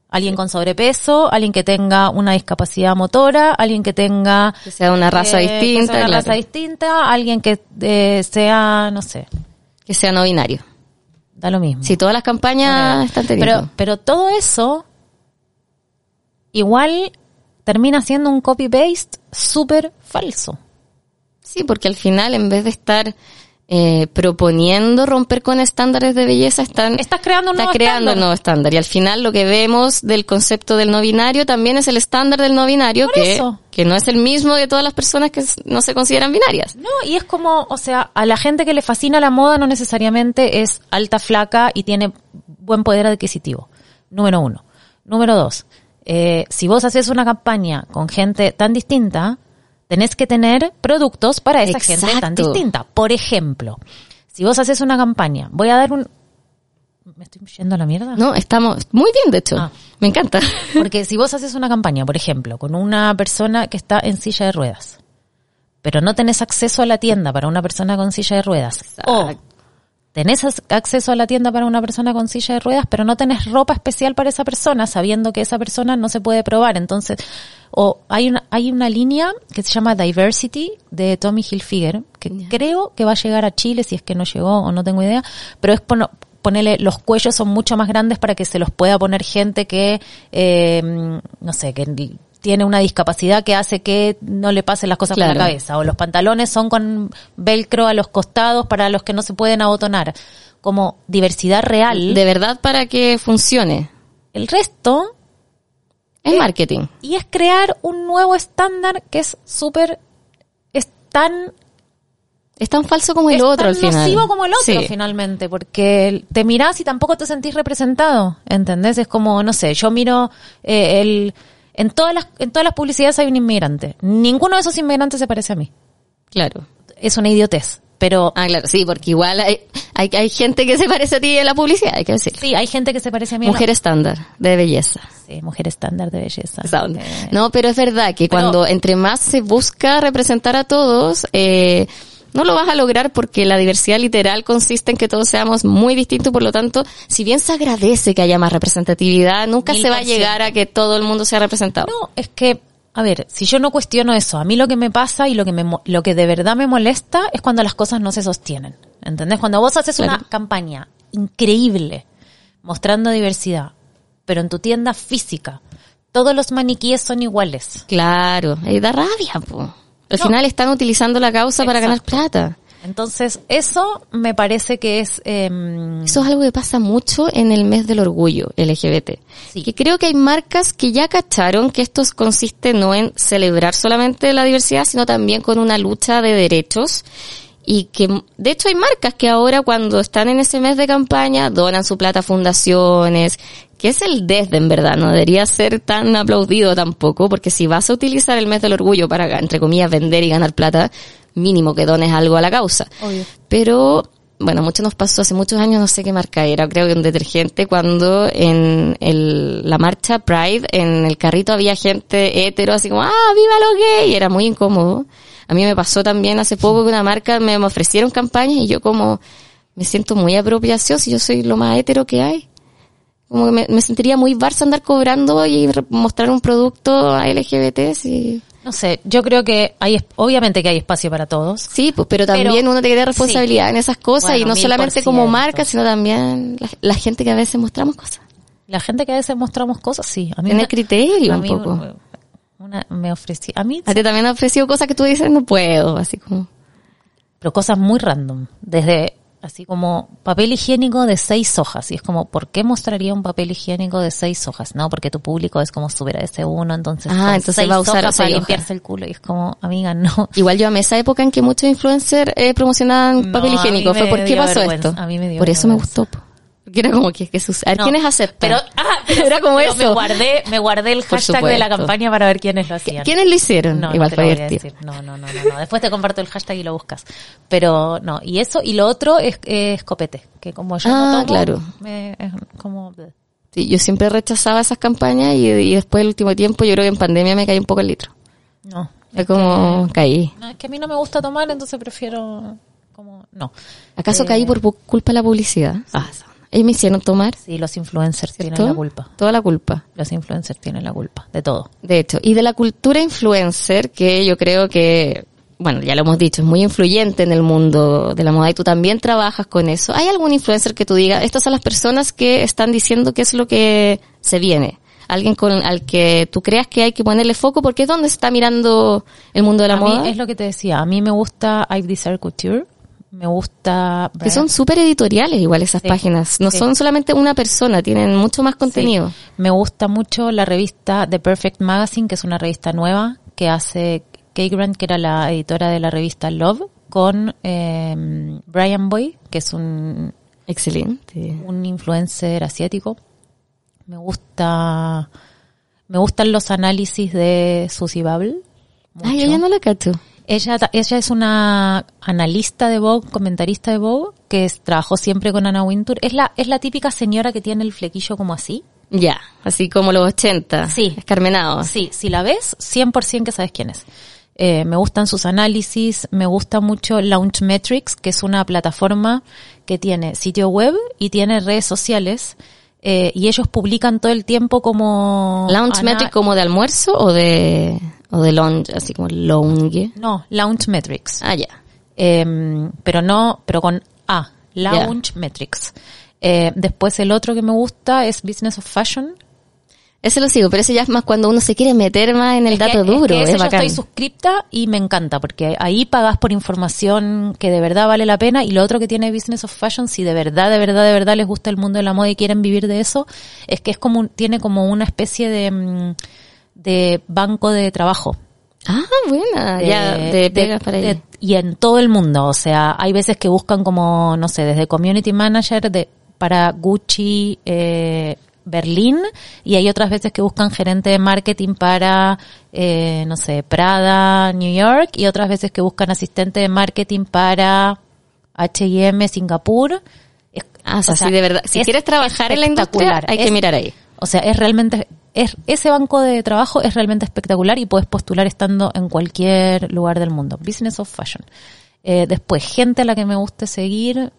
alguien con sobrepeso, alguien que tenga una discapacidad motora, alguien que tenga Que sea una raza eh, que distinta, sea una claro. raza distinta, alguien que eh, sea, no sé, Que sea no binario. da lo mismo. Si todas las campañas están teniendo. Pero, pero todo eso igual termina siendo un copy-paste súper falso. Sí, porque al final, en vez de estar eh, proponiendo romper con estándares de belleza, están Estás creando un está nuevo creando estándar. el nuevo estándar. Y al final lo que vemos del concepto del no binario también es el estándar del no binario, Por que, eso. que no es el mismo de todas las personas que no se consideran binarias. No, y es como, o sea, a la gente que le fascina la moda no necesariamente es alta, flaca y tiene buen poder adquisitivo. Número uno. Número dos. Eh, si vos haces una campaña con gente tan distinta, tenés que tener productos para esa gente tan distinta. Por ejemplo, si vos haces una campaña, voy a dar un... ¿Me estoy yendo a la mierda? No, estamos muy bien, de hecho. Ah. Me encanta. Porque si vos haces una campaña, por ejemplo, con una persona que está en silla de ruedas, pero no tenés acceso a la tienda para una persona con silla de ruedas, o Exacto. Tenés acceso a la tienda para una persona con silla de ruedas, pero no tenés ropa especial para esa persona, sabiendo que esa persona no se puede probar. Entonces, o hay una, hay una línea que se llama Diversity de Tommy Hilfiger, que creo que va a llegar a Chile si es que no llegó o no tengo idea, pero es pono- ponerle, los cuellos son mucho más grandes para que se los pueda poner gente que, eh, no sé, que tiene una discapacidad que hace que no le pasen las cosas por la cabeza. O los pantalones son con velcro a los costados para los que no se pueden abotonar. Como diversidad real. De verdad para que funcione. El resto, Es marketing. y es crear un nuevo estándar que es súper, es tan Es tan falso como el es otro tan al final. nocivo como el otro Sí. finalmente, porque te mirás y tampoco te sentís representado, ¿entendés? Es como, no sé, yo miro eh, el en todas las en todas las publicidades hay un inmigrante. Ninguno de esos inmigrantes se parece a mí. Claro. Es una idiotez, pero Ah, claro, sí, porque igual hay, hay, hay gente que se parece a ti en la publicidad, hay que decir. sí, hay gente que se parece a mí. en la- Mujer estándar de belleza. Sí, mujer estándar de belleza. Sound. No, pero es verdad que Pero- cuando entre más se busca representar a todos, eh, no lo vas a lograr porque la diversidad literal consiste en que todos seamos muy distintos, por lo tanto, si bien se agradece que haya más representatividad, nunca Mil se va a llegar a que todo el mundo sea representado. No, es que, a ver, si yo no cuestiono eso, a mí lo que me pasa y lo que me, lo que de verdad me molesta es cuando las cosas no se sostienen. ¿Entendés? Cuando vos haces Claro. una campaña increíble mostrando diversidad, pero en tu tienda física todos los maniquíes son iguales. Claro, ahí da rabia, po. Al No. final están utilizando la causa para ganar plata. Entonces, eso me parece que es... em, Eso es algo que pasa mucho en el mes del orgullo LGBT. Sí. Que creo que hay marcas que ya cacharon que esto consiste no en celebrar solamente la diversidad, sino también con una lucha de derechos. Y que, de hecho, hay marcas que ahora cuando están en ese mes de campaña donan su plata a fundaciones, que es el desde en verdad, no debería ser tan aplaudido tampoco, porque si vas a utilizar el mes del orgullo para, entre comillas, vender y ganar plata, mínimo que dones algo a la causa. Obvio. Pero, bueno, mucho nos pasó hace muchos años, no sé qué marca era, creo que un detergente, cuando en el, la marcha Pride, en el carrito había gente hetero, así como, ah, viva los gays, y era muy incómodo. A mí me pasó también hace poco que una marca me, me ofrecieron campañas y yo como, me siento muy apropiación si yo soy lo más hetero que hay. Como que me, me sentiría muy Barça andar cobrando y mostrar un producto a LGBT, sí. no sé, yo creo que hay, obviamente que hay espacio para todos. Sí, pues, pero también Pero- uno tiene responsabilidad sí. en esas cosas Bueno, y no solamente como marca, sino también la, la gente que a veces mostramos cosas. La gente que a veces mostramos cosas, sí. A mí Tener me- criterio a un poco. me- Una, me ofrecí, a mí, A ti también han ofrecido cosas que tú dices, no puedo, así como. pero cosas muy random. Desde, así como, papel higiénico de seis hojas. Y es como, ¿por qué mostraría un papel higiénico de seis hojas? No, porque tu público es como super ese uno, entonces, Ah, entonces seis va a usar hojas para hojas. limpiarse el culo. Y es como, amiga, no. Igual yo amé esa época en que muchos influencers eh, promocionaban No, papel a higiénico. me Fue, ¿por qué pasó vergüenza, esto? a mí me dio Por eso me vergüenza. gustó. Porque era como que, que sus, a ver, No, ¿quiénes aceptan? Pero, ah, pero- era como pero eso. Me guardé, me guardé el hashtag de la campaña para ver quiénes lo hacían. ¿Quiénes lo hicieron? No, Igual no te lo voy a decir. No, no, no, no, no. Después te comparto el hashtag y lo buscas. Pero no, y eso, y lo otro es, es copete, que como yo Ah, no tomo, claro. me- es como... Sí, yo siempre rechazaba esas campañas y, y después el último tiempo yo creo que en pandemia me caí un poco el litro. No. Es como caí. No, es que a mí no me gusta tomar, entonces prefiero como... No. ¿Acaso Eh, caí por culpa de la publicidad? Ah, ellos me hicieron tomar, Sí, los influencers tienen la culpa. Toda la culpa. Los influencers tienen la culpa de todo. De hecho, y de la cultura influencer, que yo creo que, bueno, ya lo hemos dicho, es muy influyente en el mundo de la moda y tú también trabajas con eso. ¿Hay algún influencer que tú digas, estas son las personas que están diciendo qué es lo que se viene? Alguien con al que tú creas que hay que ponerle foco porque es donde se está mirando el mundo de la a moda. mí es lo que te decía, a mí me gusta Yves Desire Couture, me gusta... Que son súper editoriales igual esas Sí, páginas. No sí. son solamente una persona, tienen mucho más contenido. Sí. Me gusta mucho la revista The Perfect Magazine, que es una revista nueva que hace Kay Grant, que era la editora de la revista Love, con eh, Brian Boy, que es un, Excelente. un influencer asiático. Me gusta, me gustan los análisis de Susie Bubble. Ay, mucho. ella no la cacho. Ella, ella es una analista de Vogue, comentarista de Vogue, que es- trabajó siempre con Anna Wintour. Es la, es la típica señora que tiene el flequillo como así. Ya, así como los 80. Sí. Escarmenados. Sí, si la ves, 100% que sabes quién es. Eh, me gustan sus análisis, me gusta mucho Launch Metrics, que es una plataforma que tiene sitio web y tiene redes sociales, eh, y ellos publican todo el tiempo como... ¿Lounge ana- metric como de almuerzo o de, o de lounge, así como lounge? No, Launch Metrics. Ah, ya. Eh, pero no, pero con A, Launch Metrics. Eh, después el otro que me gusta es Business of Fashion, Ese lo sigo, pero ese ya es más cuando uno se quiere meter más en el Es que- dato es duro. que Es, ese yo bacán. estoy suscripta y me encanta porque ahí pagas por información que de verdad vale la pena y lo otro que tiene Business of Fashion, si de verdad, de verdad, de verdad les gusta el mundo de la moda y quieren vivir de eso, es que es como tiene como una especie de, mm, de banco de trabajo. Ah, buena. ya, de pegas para de- ahí. y en todo el mundo, o sea, hay veces que buscan como, no sé, desde community manager de para Gucci eh, Berlín y hay otras veces que buscan gerente de marketing para, eh, no sé, Prada, New York y otras veces que buscan asistente de marketing para H&M, Singapur. Es- Ah, o sea, si de verdad, si es quieres trabajar en la industria, hay que mirar ahí. o sea, es realmente, es, ese banco de trabajo es realmente espectacular y puedes postular estando en cualquier lugar del mundo. Business of Fashion. Eh, después, gente a la que me guste seguir.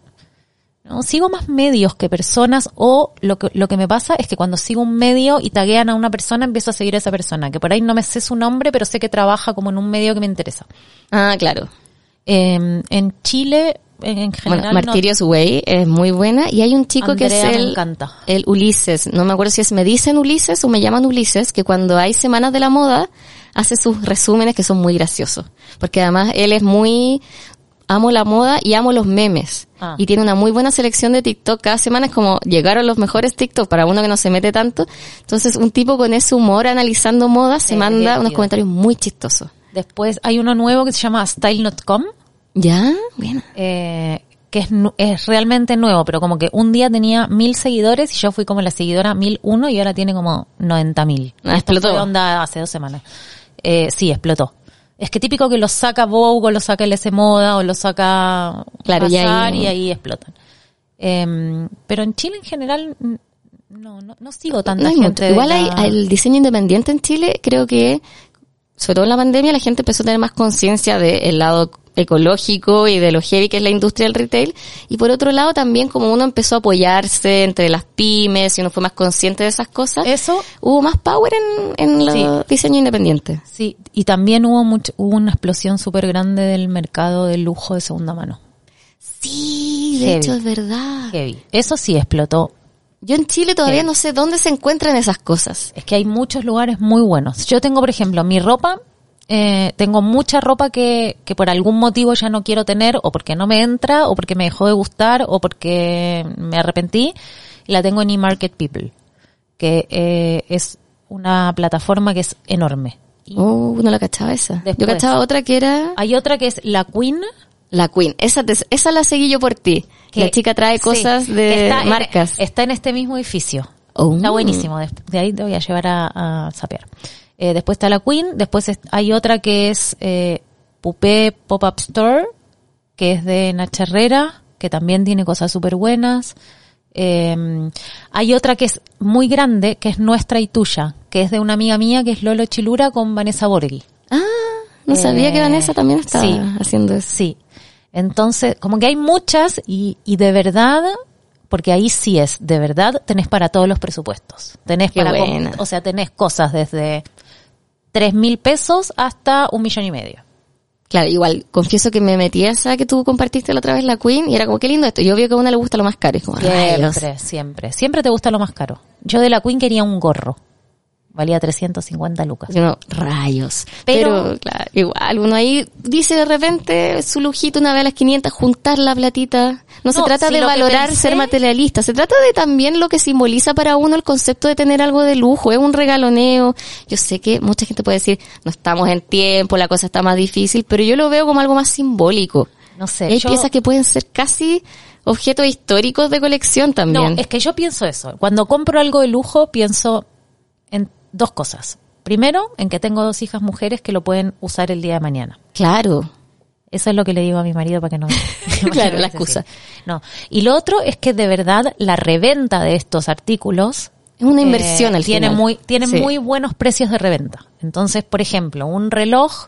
No, sigo más medios que personas o lo que, lo que me pasa es que cuando sigo un medio y taguean a una persona, empiezo a seguir a esa persona, que por ahí no me sé su nombre, pero sé que trabaja como en un medio que me interesa. Ah, claro. Eh, en Chile, en, en general, Bueno, no- Martirios Way es muy buena y hay un chico que es el, Ulises. No me acuerdo si es me dicen Ulises o me llaman Ulises, que cuando hay semanas de la moda hace sus resúmenes que son muy graciosos. Porque además él es muy, amo la moda y amo los memes. Ah. Y tiene una muy buena selección de TikTok. Cada semana es como llegaron los mejores TikTok para uno que no se mete tanto. Entonces un tipo con ese humor analizando moda se Es manda divertido. unos comentarios muy chistosos. Después hay uno nuevo que se llama Style.com. ¿Ya? Bueno. eh, que es, es realmente nuevo, pero como que un día tenía mil seguidores y yo fui como la seguidora mil uno y ahora tiene como noventa mil. Ah, explotó. Fue onda hace dos semanas. Eh, sí, explotó. Es que típico que lo saca Vogue o lo saca LS Moda o lo saca Claro, y ahí- y ahí explotan. Em, pero en Chile en general no, no, no sigo tanta No gente. Igual la- hay, el diseño independiente en Chile, creo que, sobre todo en la pandemia, la gente empezó a tener más conciencia del lado ecológico y de lo heavy que es la industria del retail. Y por otro lado, también como uno empezó a apoyarse entre las pymes y uno fue más consciente de esas cosas, Eso hubo más power en, en los Sí. diseños independientes. Sí, y también hubo mucho, hubo una explosión súper grande del mercado del lujo de segunda mano. Sí, de Heavy. hecho es verdad. Heavy. Eso sí explotó. Yo en Chile todavía no sé dónde se encuentran esas cosas. Es que hay muchos lugares muy buenos. Yo tengo, por ejemplo, mi ropa, eh, tengo mucha ropa que, que por algún motivo ya no quiero tener, o porque no me entra, o porque me dejó de gustar, o porque me arrepentí, y la tengo en eMarket People, que eh, es una plataforma que es enorme. Y Oh, no la cachaba esa. Yo cachaba otra que era hay otra que es La Queen, La Queen. Esa, te- esa la seguí yo por ti. Que- la chica trae sí, cosas de está en- marcas. está en este mismo edificio. Oh. Está buenísimo. De, de ahí te voy a llevar a, a sapear. Eh, después está la Queen. Después es- hay otra que es eh, Pupé Pop-Up Store, que es de Nacha Herrera, que también tiene cosas súper buenas. Eh, hay otra que es muy grande, que es nuestra y tuya, que es de una amiga mía, que es Lolo Chilura con Vanessa Borghi. Ah, no sabía que Eh, Vanessa también estaba sí. haciendo eso. Sí. Entonces, como que hay muchas y, y de verdad, porque ahí sí es, de verdad, tenés para todos los presupuestos. Tenés Qué para, buena. o sea, tenés cosas desde tres mil pesos hasta un millón y medio. Claro, igual, confieso que me metí a esa que tú compartiste la otra vez, la Queen, y era como, qué lindo esto. Yo veo que a una le gusta lo más caro. Es como, rayos. Siempre, siempre. Siempre te gusta lo más caro. Yo de la Queen quería un gorro. Valía 350 lucas. Y uno, rayos. Pero- Pero, claro, igual, uno ahí dice de repente su lujito una vez a las 500, juntar la platita. No, se No, trata si de valorar pensé- ser materialista, se trata de también lo que simboliza para uno el concepto de tener algo de lujo, es un regaloneo. Yo sé que mucha gente puede decir, no estamos en tiempo, la cosa está más difícil, pero yo lo veo como algo más simbólico. No sé. Y hay yo- piezas que pueden ser casi objetos históricos de colección también. No, es que yo pienso eso. Cuando compro algo de lujo, pienso en dos cosas. Primero, en que tengo dos hijas mujeres que lo pueden usar el día de mañana. Claro. Eso es lo que le digo a mi marido para que no... Claro, la excusa. No. Y lo otro es que de verdad la reventa de estos artículos Es una inversión eh, al tiene final. muy tiene Sí. muy buenos precios de reventa. Entonces, por ejemplo, un reloj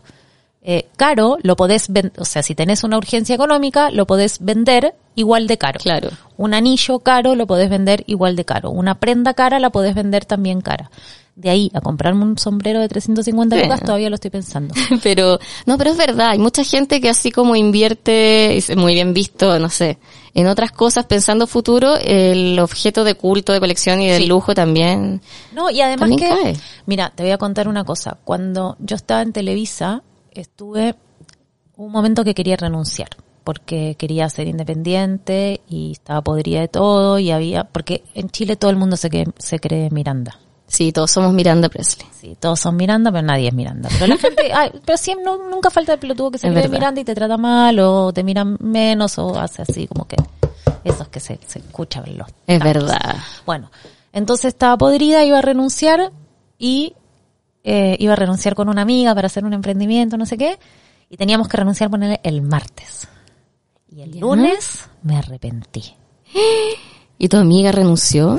eh, caro lo podés vender, o sea, si tenés una urgencia económica, lo podés vender igual de caro. Claro. Un anillo caro lo podés vender igual de caro. Una prenda cara la podés vender también cara. De ahí a comprarme un sombrero de 350 lucas Sí. todavía lo estoy pensando. pero no, pero es verdad, hay mucha gente que así como invierte, es muy bien visto, no sé, en otras cosas pensando futuro, el objeto de culto, de colección y Sí. lujo también. No, y además que, cae. mira, te voy a contar una cosa. Cuando yo estaba en Televisa, estuve un momento que quería renunciar porque quería ser independiente y estaba podrida de todo y había, porque en Chile todo el mundo se, que, se cree Miranda. Sí, todos somos Miranda Presley. Sí, todos son Miranda, pero nadie es Miranda. Pero la gente, ay, pero siempre, no- nunca falta el pelotudo que se cree. Miranda y te trata mal o te miran menos o hace así como que esos que se, se escuchan los Es verdad. Bueno, entonces estaba podrida, iba a renunciar y eh, iba a renunciar con una amiga para hacer un emprendimiento, no sé qué, y teníamos que renunciar ponerle el martes. Y el lunes me arrepentí. ¿Y tu amiga renunció?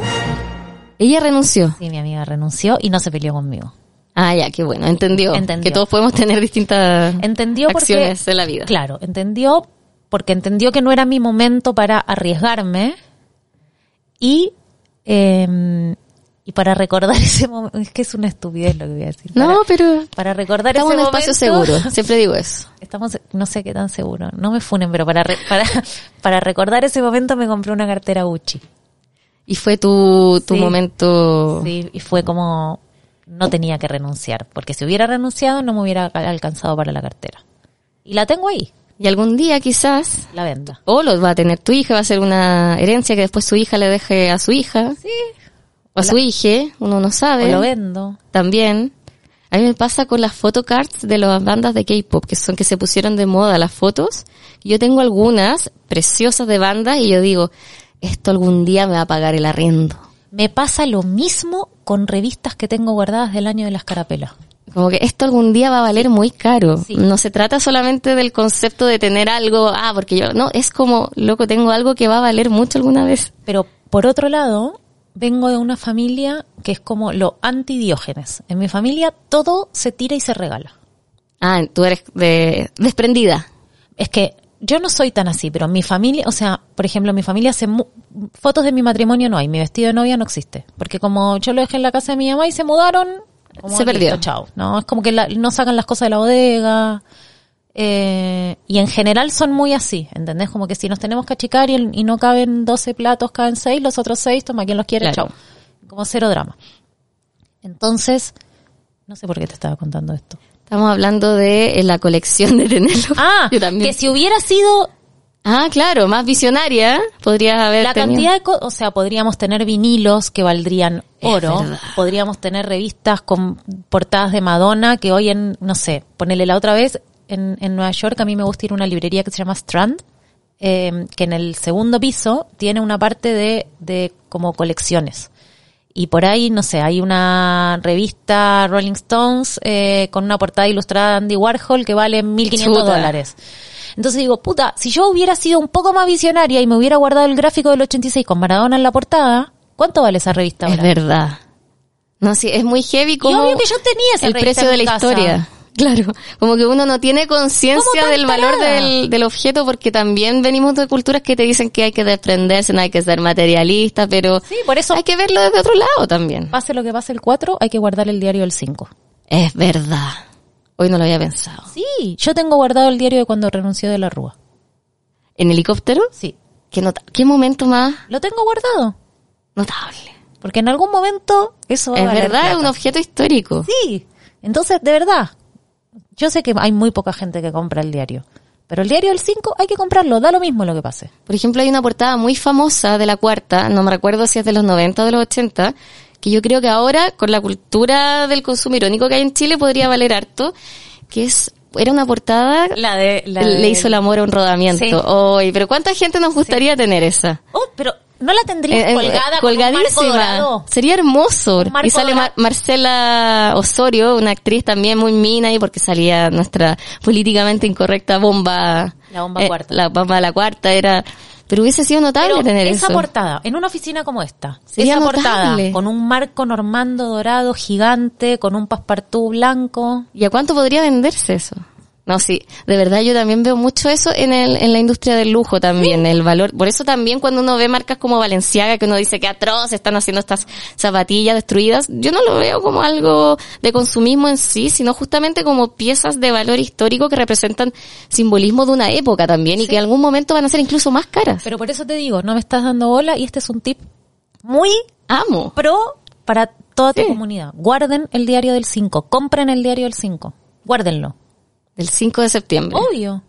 Ella renunció. Sí, mi amiga renunció y no se peleó conmigo. Ah, ya, qué bueno, entendió. Entendió. Que todos podemos tener distintas Entendió porque acciones de la vida. Claro, entendió porque entendió que no era mi momento para arriesgarme y eh, y para recordar ese momento, es que es una estupidez lo que voy a decir. No, pero para recordar estamos en ese un espacio momento- seguro, siempre digo eso. Estamos, no sé qué tan seguro. No me funen, pero para, re- para, para recordar ese momento me compré una cartera Gucci. Y fue tu, tu Sí. momento... Sí, y fue como, no tenía que renunciar, porque si hubiera renunciado no me hubiera alcanzado para la cartera. Y la tengo ahí, Y algún día quizás la venda. O lo va a tener tu hija, va a ser una herencia que después su hija le deje a su hija. Sí. O a su hija, uno no O sabe. lo vendo. También. A mí me pasa con las photocards de las bandas de K-pop, que son que se pusieron de moda las fotos. Yo tengo algunas preciosas de bandas y yo digo, esto algún día me va a pagar el arriendo. Me pasa lo mismo con revistas que tengo guardadas del año de las carapelas. Como que esto algún día va a valer muy caro. Sí. No se trata solamente del concepto de tener algo, ah, porque yo, no, es como, loco, tengo algo que va a valer mucho alguna vez. Pero por otro lado, vengo de una familia que es como lo antidiógenes. En mi familia todo se tira y se regala. Ah, tú eres de, desprendida. Es que yo no soy tan así, pero mi familia, o sea, por ejemplo, mi familia hace mu- fotos de mi matrimonio no hay, mi vestido de novia no existe, porque como yo lo dejé en la casa de mi mamá y se mudaron, como Se perdió. listo, chao. No, es como que la- no sacan las cosas de la bodega. eh, y en general son muy así, ¿entendés? Como que si nos tenemos que achicar y, el- y no caben 12 platos, caben 6, los otros 6, toma quien los quiere, Claro. chao. Como cero drama. Entonces, no sé por qué te estaba contando esto. Estamos hablando de eh, la colección de tenerlo. Ah, Yo también. que si hubiera sido Ah, claro, más visionaria. Podrías haber La tenido- cantidad de co- o sea, podríamos tener vinilos que valdrían oro, podríamos tener revistas con portadas de Madonna que hoy en, no sé, ponele la otra vez, en, en Nueva York a mí me gusta ir a una librería que se llama Strand, eh, que en el segundo piso tiene una parte de, de como colecciones. Y por ahí, no sé, hay una revista Rolling Stones eh, con una portada ilustrada de Andy Warhol que vale 1.500 Chuta. dólares. Entonces digo, puta, si yo hubiera sido un poco más visionaria y me hubiera guardado el gráfico del 86 con Maradona en la portada, ¿cuánto vale esa revista Es ahora? verdad. No, sí, es muy heavy como obvio que yo tenía esa el revista precio en de mi la casa. historia. Claro, como que uno no tiene conciencia ¿Cómo tan del valor del, del objeto porque también venimos de culturas que te dicen que hay que desprenderse, no hay que ser materialista, pero Sí, por eso, hay que verlo desde otro lado también. pase lo que pase el 4, hay que guardar el diario del 5. Es verdad. Hoy no lo había pensado. Sí, yo tengo guardado el diario de cuando renunció de la Rúa. ¿En helicóptero? Sí, ¿Qué, nota- ¿Qué momento más lo tengo guardado. notable? Porque en algún momento eso va a Es verdad, es un objeto histórico. Sí, entonces, de verdad, yo sé que hay muy poca gente que compra el diario. Pero el diario del 5 hay que comprarlo, da lo mismo lo que pase. Por ejemplo, hay una portada muy famosa de la cuarta, no me recuerdo si es de los 90 o de los 80, que yo creo que ahora, con la cultura del consumo irónico que hay en Chile, podría valer harto, que es, era una portada, La de... le hizo el amor a un rodamiento. Sí. Oy, pero ¿cuánta gente nos gustaría tener esa? Oh, pero ¿no la tendrías Eh, eh, colgada con un marco colgadísima. dorado? Sería hermoso. Marco Y sale. Mar- Marcela Osorio, una actriz también muy mina y porque salía nuestra políticamente incorrecta bomba. La bomba eh, cuarta. La bomba de la cuarta era, pero hubiese sido notable Pero tener esa eso. portada, en una oficina como esta, Sería esa notable. portada, con un marco normando dorado gigante, con un paspartú blanco. ¿Y a cuánto podría venderse eso? No, sí, de verdad yo también veo mucho eso en, el, en la industria del lujo también, el valor. Por eso también cuando uno ve marcas como Valenciaga, que uno dice que atroz están haciendo estas zapatillas destruidas, yo no lo veo como algo de consumismo en sí, sino justamente como piezas de valor histórico que representan simbolismo de una época también y que en algún momento van a ser incluso más caras. Pero por eso te digo, no me estás dando bola y este es un tip muy Amo. pro para toda tu comunidad. Guarden el diario del 5, compren el diario del 5, guárdenlo. El 5 de septiembre. Obvio,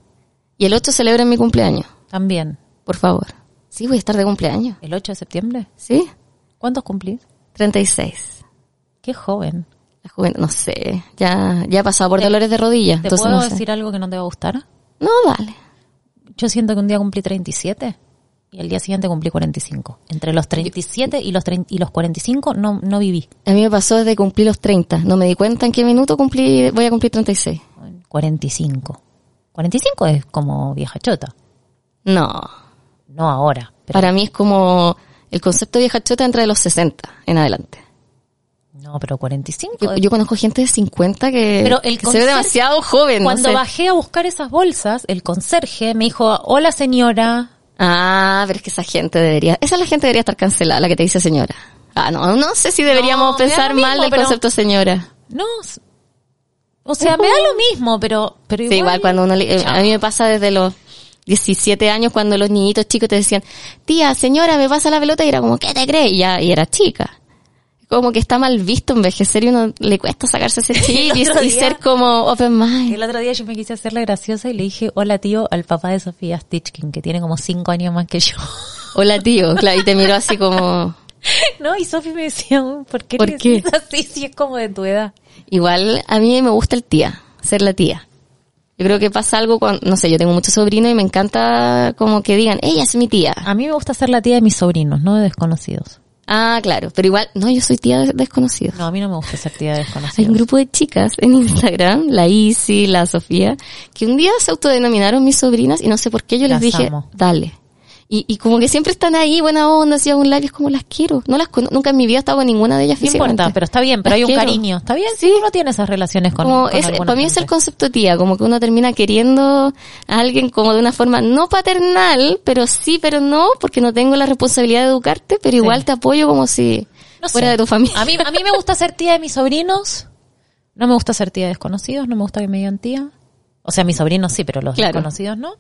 Y el 8 celebren mi cumpleaños, también. por favor. Sí, voy a estar de cumpleaños. ¿El 8 de septiembre? ¿Sí? ¿Cuántos cumplís? 36. Qué joven. La joven, no sé, ya, ya ha pasado por dolores de rodilla. ¿Te entonces puedo no sé. decir algo que no te va a gustar? No, dale. Yo siento que un día cumplí 37 y el día siguiente cumplí 45. Entre los 37 y los, 30 y los 45 no, no viví. A mí me pasó desde cumplir los 30. No me di cuenta en qué minuto cumplí, voy a cumplir 36. 45. 45 es como vieja chota. No. No ahora. Pero, Para mí es como el concepto de vieja chota entre los 60 en adelante. No, pero 45. Yo, yo conozco gente de 50 que, Pero el que se ve demasiado joven. no Cuando sé. bajé a buscar esas bolsas, el conserje me dijo, hola señora. Ah, pero es que esa gente debería, esa la gente debería estar cancelada, la que te dice señora. Ah, no, no sé si deberíamos No, pensar mismo, mal del concepto señora. No, o sea, me da lo mismo, pero, pero igual. Sí, igual cuando uno, le- eh, a mí me pasa desde los 17 años cuando los niñitos chicos te decían, tía, señora, me pasa la pelota y era como, ¿qué te crees? Y ya, y era chica. Como que está mal visto envejecer y uno le cuesta sacarse ese chip y, ser como open mind. El otro día yo me quise hacer la graciosa y le dije, hola tío, al papá de Sofía Stitchkin, que tiene como cinco años más que yo. Hola tío, claro, y te miró así como, no, y Sofi me decía, ¿por qué ¿Por qué? decís así si es como de tu edad? igual a mí me gusta el tía, ser la tía. Yo creo que pasa algo cuando, no sé, yo tengo muchos sobrinos y me encanta como que digan, ella es mi tía. A mí me gusta ser la tía de mis sobrinos, no de desconocidos. Ah, claro, pero igual, no, yo soy tía de desconocidos. No, a mí no me gusta ser tía de Hay desconocidos. un grupo de chicas en Instagram, la Isi, la Sofía, que un día se autodenominaron mis sobrinas y no sé por qué yo les Las dije, amo. dale. Y, y como que siempre están ahí, buena onda, así a un live, es como las quiero. No las nunca en mi vida he estado con ninguna de ellas No físicamente. pero está bien, pero Las hay un quiero. cariño. Está bien, Sí. uno tiene esas relaciones con, Como con es, para mí es el concepto tía, como que uno termina queriendo a alguien como de una forma no paternal, pero sí, pero no, porque no tengo la responsabilidad de educarte, pero igual Sí. te apoyo como si No fuera sé. de tu familia. A mí, a mí me gusta ser tía de mis sobrinos. No me gusta ser tía de desconocidos. No me gusta que me digan tía. O sea, mis sobrinos sí, pero los Claro. desconocidos no.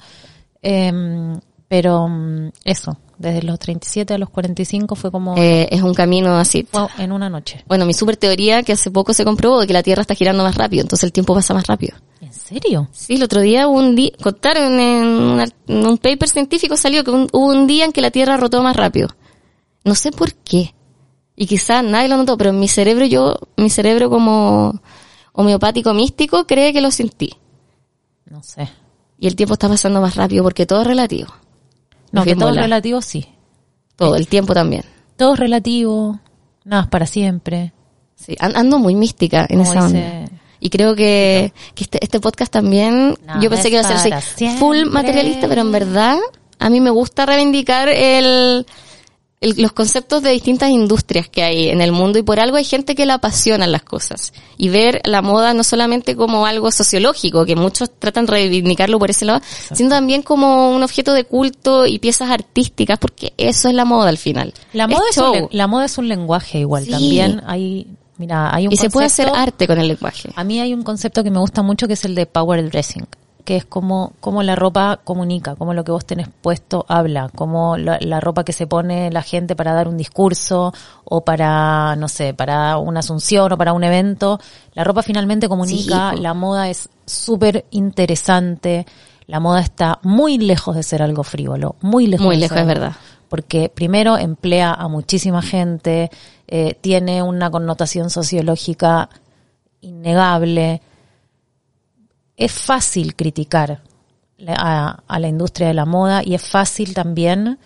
Em, pero mm, eso, desde los 37 a los 45 fue como Eh, es un camino así. en una noche. Bueno, mi super teoría que hace poco se comprobó de que la Tierra está girando más rápido, entonces el tiempo pasa más rápido. ¿En serio? Sí, el otro día hubo un día, contaron en, un ar- en un paper científico salió que un- hubo un día en que la Tierra rotó más rápido. No sé por qué. Y quizás nadie lo notó, pero en mi cerebro yo, mi cerebro como homeopático místico cree que lo sentí. No sé. Y el tiempo está pasando más rápido porque todo es relativo. No, que todo es relativo, sí. Todo, el tiempo también. Todo es relativo, nada es para siempre. Sí, an- ando muy mística en Como esa onda. dice- Y creo que, que este, este podcast también, yo pensé que iba a ser así, full materialista, pero en verdad a mí me gusta reivindicar el, el- los conceptos de distintas industrias que hay en el mundo y por algo hay gente que le apasionan las cosas. Y ver la moda no solamente como algo sociológico, que muchos tratan de reivindicarlo por ese lado, sino también como un objeto de culto y piezas artísticas, porque eso es la moda al final. La moda, es un, la moda es un lenguaje igual. Sí. También hay, mira, hay un y se puede hacer arte con el lenguaje. A mí hay un concepto que me gusta mucho que es el de power dressing, que es como, como la ropa comunica, como lo que vos tenés puesto habla, como la, la ropa que se pone la gente para dar un discurso o para, no sé, para una asunción o para un evento. La ropa finalmente comunica, Sí, po. la moda es súper interesante, la moda está muy lejos de ser algo frívolo, muy lejos. Muy de lejos, ser es verdad. porque primero emplea a muchísima gente, eh, tiene una connotación sociológica innegable. Es fácil criticar a, a la industria de la moda y es fácil también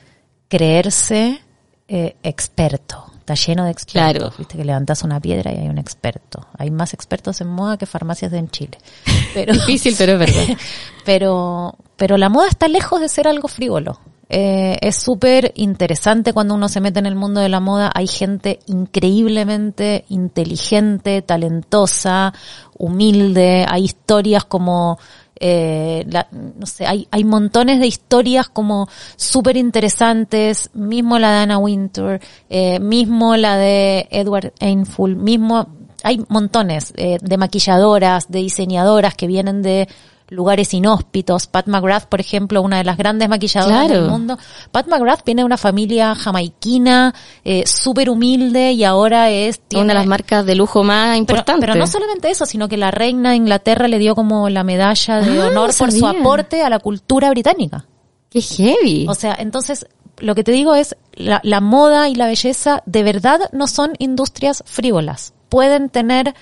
creerse eh, experto. Está lleno de expertos. Claro. Viste que levantas una piedra y hay un experto. Hay más expertos en moda que farmacias en Chile. Pero, Difícil, pero es verdad. pero, pero la moda está lejos de ser algo frívolo. Eh, es súper interesante cuando uno se mete en el mundo de la moda. Hay gente increíblemente inteligente, talentosa, humilde. Hay historias como, eh, la- no sé, hay, hay montones de historias como súper interesantes. Mismo la de Anna Wintour, eh, mismo la de Edward Ainfull, mismo hay montones eh, de maquilladoras, de diseñadoras que vienen de lugares inhóspitos. Pat McGrath, por ejemplo, una de las grandes maquilladoras Claro. del mundo. Pat McGrath viene de una familia jamaiquina, eh, súper humilde y ahora es... tiene- Una de las marcas de lujo más importantes. pero no solamente eso, sino que la reina de Inglaterra le dio como la medalla de Ah, honor no por su aporte a la cultura británica. Qué heavy. O sea, entonces, lo que te digo es, la, la moda y la belleza de verdad no son industrias frívolas. Pueden tener,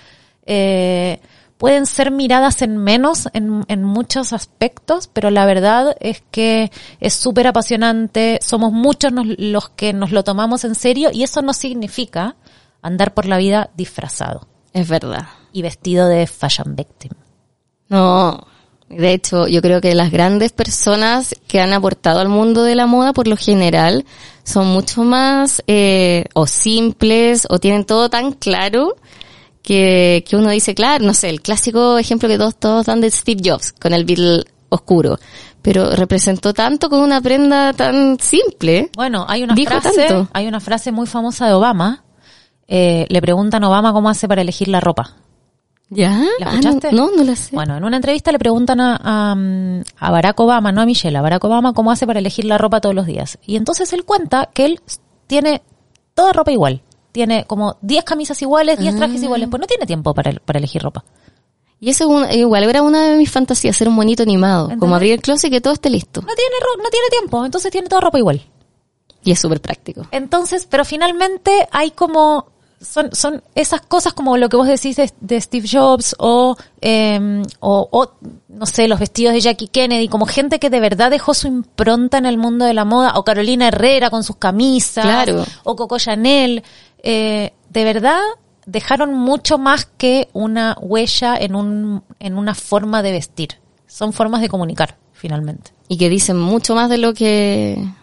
eh, pueden ser miradas en menos en, en muchos aspectos, pero la verdad es que es súper apasionante, somos muchos nos- los que nos lo tomamos en serio y eso no significa andar por la vida disfrazado es verdad. y vestido de fashion victim. No. De hecho, yo creo que las grandes personas que han aportado al mundo de la moda, por lo general, son mucho más eh, o simples o tienen todo tan claro que, que uno dice, claro, no sé, el clásico ejemplo que todos, todos dan de Steve Jobs con el Beatle oscuro. Pero representó tanto con una prenda tan simple. Bueno, hay una Dijo frase, tanto. hay una frase muy famosa de Obama. Eh, le preguntan a Obama cómo hace para elegir la ropa. ¿Ya? ¿La Ah, escuchaste? no, no, no la sé. Bueno, en una entrevista le preguntan a, a, a Barack Obama, no a Michelle, a Barack Obama cómo hace para elegir la ropa todos los días. Y entonces él cuenta que él tiene toda ropa igual. Tiene como 10 camisas iguales, 10 Ah. trajes iguales. Pues no tiene tiempo para, para elegir ropa. Y eso un- igual era una de mis fantasías, ser un bonito animado. Como abrir el closet y que todo esté listo. No tiene, ro- no tiene tiempo, entonces tiene toda ropa igual. Y es súper práctico. Entonces, pero finalmente hay como son son esas cosas como lo que vos decís de, de Steve Jobs o, eh, o o no sé los vestidos de Jackie Kennedy como gente que de verdad dejó su impronta en el mundo de la moda o Carolina Herrera con sus camisas Claro. o Coco Chanel eh, de verdad dejaron mucho más que una huella en un en una forma de vestir son formas de comunicar finalmente Y que dicen mucho más de lo que uno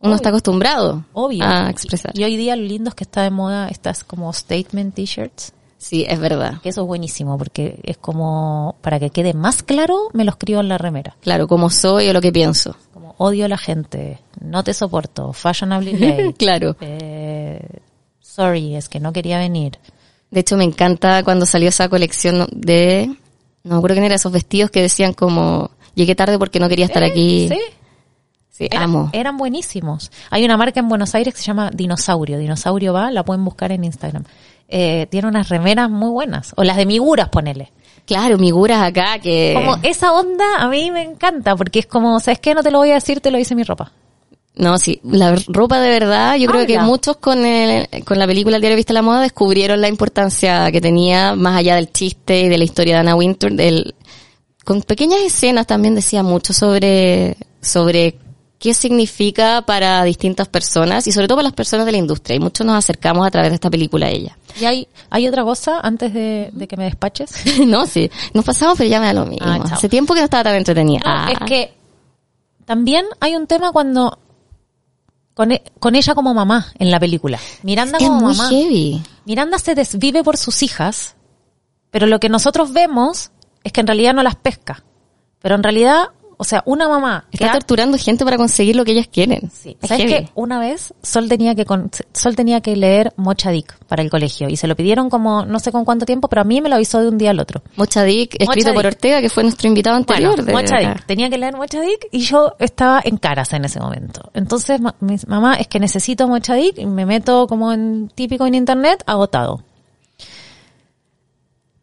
Obvio. está acostumbrado obvio a expresar. y, y hoy día lo lindo es que está de moda estas como statement t-shirts Sí, es verdad. que eso es buenísimo porque es como para que quede más claro me lo escribo en la remera Claro, como soy o lo que pienso. como odio a la gente no te soporto fashionably late claro. eh, sorry es que no quería venir. De hecho, me encanta cuando salió esa colección de, no me acuerdo quién era, esos vestidos que decían como, llegué tarde porque no quería estar aquí. sí. Sí, Era- amo. eran buenísimos. Hay una marca en Buenos Aires que se llama Dinosaurio. Dinosaurio va la pueden buscar en Instagram. Eh, tiene unas remeras muy buenas. O las de Miguras ponele. Claro, miguras acá que... como esa onda a mí me encanta porque es como sabes qué no te lo voy a decir te lo dice mi ropa No, sí, la ropa de verdad, yo creo que Habla. muchos con el, con la película El diario Vista la Moda descubrieron la importancia que tenía más allá del chiste y de la historia de Anna Wintour, del con pequeñas escenas también decía mucho sobre, sobre qué significa para distintas personas y sobre todo para las personas de la industria. Y muchos nos acercamos a través de esta película a ella. ¿Y hay, hay otra cosa antes de, de que me despaches? no, sí, nos pasamos, pero ya me da lo mismo. Ah. Hace tiempo que no estaba tan entretenida. No, Ah. es que también hay un tema cuando con, e- con ella como mamá en la película. Miranda es como muy mamá. heavy. Miranda se desvive por sus hijas, pero lo que nosotros vemos es que en realidad no las pesca. Pero en realidad, o sea, una mamá que Está ha- torturando gente para conseguir lo que ellas quieren. Sí. Es ¿Sabes que Una vez Sol tenía que con- Sol tenía que leer Mochadik para el colegio y se lo pidieron como no sé con cuánto tiempo, pero a mí me lo avisó de un día al otro. Mochadik, escrito por Ortega, que fue nuestro invitado anterior. Bueno, de- Mochadik. Tenía que leer Mochadik y yo estaba en caras en ese momento. Entonces, ma- mi mamá, es que necesito Mochadik y me meto como en típico en internet, agotado.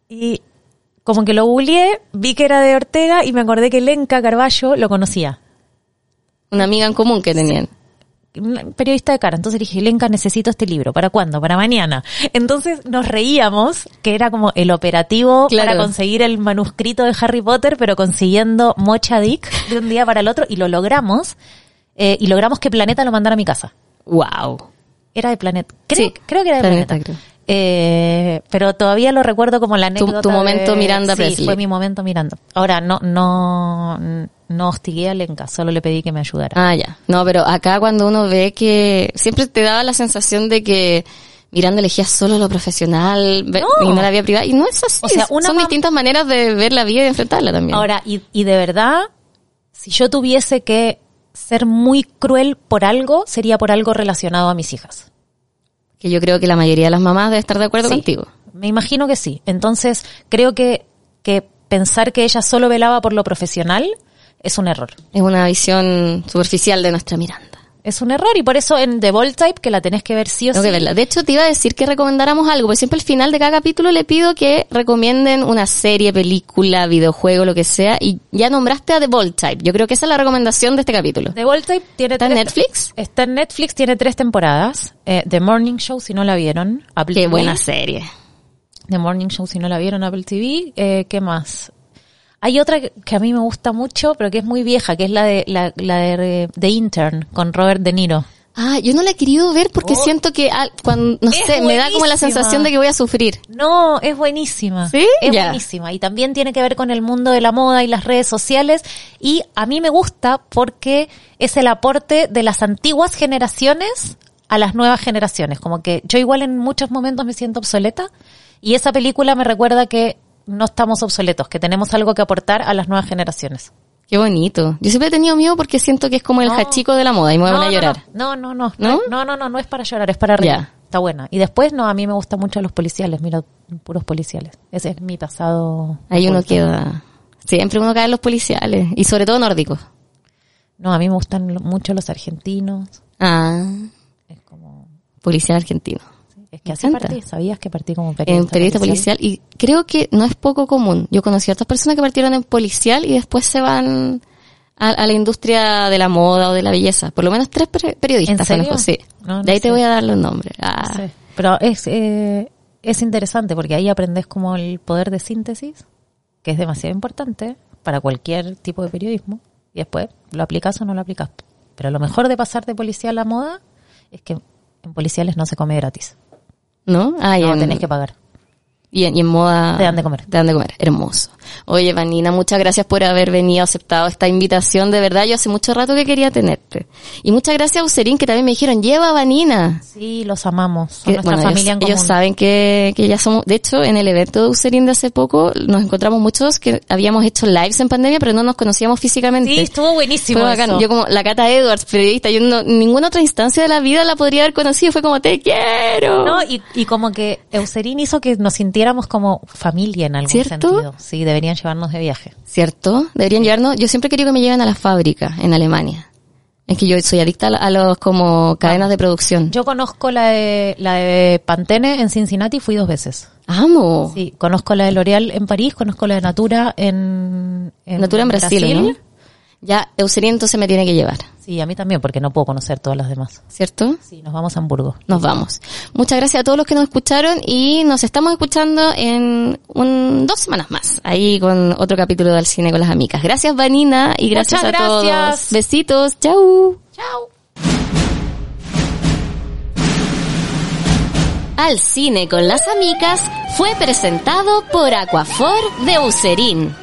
Y como que lo googleé, vi que era de Ortega y me acordé que Lenka Carballo lo conocía. Una amiga en común que tenían. periodista de cara. Entonces dije, Lenka, necesito este libro. ¿Para cuándo? Para mañana. Entonces nos reíamos, que era como el operativo Claro. para conseguir el manuscrito de Harry Potter, pero consiguiendo Mocha Dick de un día para el otro y lo logramos. eh, y logramos que Planeta lo mandara a mi casa. Wow. Era de Planeta. Creo, Sí, creo que era de Planeta, Planeta. creo. Eh, pero todavía lo recuerdo como la Tu- anécdota. tu momento de- Miranda Sí, Presley. fue mi momento Miranda. Ahora, no, no, no hostigué a Lenka, solo le pedí que me ayudara. Ah, ya. No, pero acá cuando uno ve que siempre te daba la sensación de que Miranda elegía solo lo profesional No. y no la vida privada. Y no es así. O sea, una Son distintas maneras de ver la vida y de enfrentarla también. Ahora, y, y de verdad, si yo tuviese que ser muy cruel por algo, sería por algo relacionado a mis hijas. Que yo creo que la mayoría de las mamás debe estar de acuerdo Sí, contigo. Me imagino que sí. Entonces, creo que, que pensar que ella solo velaba por lo profesional es un error. Es una visión superficial de nuestra Miranda. Es un error y por eso en The Bold Type, que la tenés que ver sí o Tengo sí. que verla. De hecho, te iba a decir que recomendáramos algo, porque siempre al final de cada capítulo le pido que recomienden una serie, película, videojuego, lo que sea, y ya nombraste a The Bold Type. Yo creo que esa es la recomendación de este capítulo. The Bold Type tiene ¿Está en Netflix? Está en Netflix, tiene tres temporadas. Eh, The Morning Show, si no la vieron. Apple Qué TV. buena serie. The Morning Show, si no la vieron, Apple TV. Eh, ¿Qué más? Hay otra que- a mí me gusta mucho, pero que es muy vieja, que es la de la, la de The Intern con Robert De Niro. Ah, yo no la he querido ver porque Oh. siento que, ah, cuando, no Es sé, me da como la buenísima. sensación de que voy a sufrir. No, es buenísima. ¿Sí? Es buenísima. Y también tiene que ver con el mundo de la moda y las redes sociales. Y a mí me gusta porque es el aporte de las antiguas generaciones a las nuevas generaciones. Como que yo igual en muchos momentos me siento obsoleta. Y esa película me recuerda que no estamos obsoletos, que tenemos algo que aportar a las nuevas generaciones. Qué bonito. Yo siempre he tenido miedo porque siento que es como el No. hachico de la moda y me voy a llorar. No, no, no, ¿No? no, no, no, no, es para llorar, es para reír. Está buena. Y después, no, a mí me gustan mucho los policiales, mira, puros policiales. Ese es mi pasado. Ahí uno queda. Siempre uno cae en los policiales. Y sobre todo nórdicos. No, a mí me gustan mucho los argentinos. Ah, Es como, policial argentino. Es que así partí, ¿sabías que partí como En periodista, periodista policial. Y creo que no es poco común. Yo conocí a otras personas que partieron en policial y después se van a, a la industria de la moda o de la belleza. Por lo menos tres per- periodistas ¿En serio? conozco, sí. No, no de ahí te voy a dar los nombres. Ah, No sé. Pero es, eh, es interesante porque ahí aprendes como el poder de síntesis, que es demasiado importante para cualquier tipo de periodismo. Y después lo aplicas o no lo aplicas. Pero lo mejor de pasar de policial a moda es que en policiales no se come gratis. ¿No? Ah, No, en- tenés que pagar. Y en, y en moda... Te dan de comer. Te dan de comer. Hermoso. Oye, Vanina, muchas gracias por haber venido, aceptado esta invitación. De verdad, yo hace mucho rato que quería tenerte. Y muchas gracias a Userín, que también me dijeron, lleva a Vanina. Sí, los amamos. Son Que, nuestra bueno, familia ellos, en común. ellos saben que, que ya somos, de hecho, en el evento de Userín de hace poco, nos encontramos muchos que habíamos hecho lives en pandemia, pero no nos conocíamos físicamente. Sí, estuvo buenísimo Fue bacán. eso. Yo como la Cata Edwards, periodista, yo no, ninguna otra instancia de la vida la podría haber conocido. Fue como, te quiero. No, y, y como que Eucerin hizo que nos sintiéramos como familia en algún ¿Cierto? sentido. Sí, deberían llevarnos de viaje. ¿Cierto? Deberían llevarnos, yo siempre he querido que me lleven a la fábrica en Alemania. Es que yo soy adicta a, los como cadenas de producción. Yo conozco la de, la de Pantene en Cincinnati, fui dos veces. Amo. Sí, conozco la de L'Oreal en París, conozco la de Natura en, Natura en Brasil, ¿no? Ya Eucerin entonces me tiene que llevar, Sí, a mí también, porque no puedo conocer todas las demás. ¿cierto? Sí, nos vamos a Hamburgo. Nos vamos. Muchas gracias a todos los que nos escucharon y nos estamos escuchando en un, dos semanas más, ahí con otro capítulo del cine con las amigas. Gracias Vanina y gracias Muchas a todos. Besitos, chau. Chao. Al cine con las amigas fue presentado por Aquafor de Userín.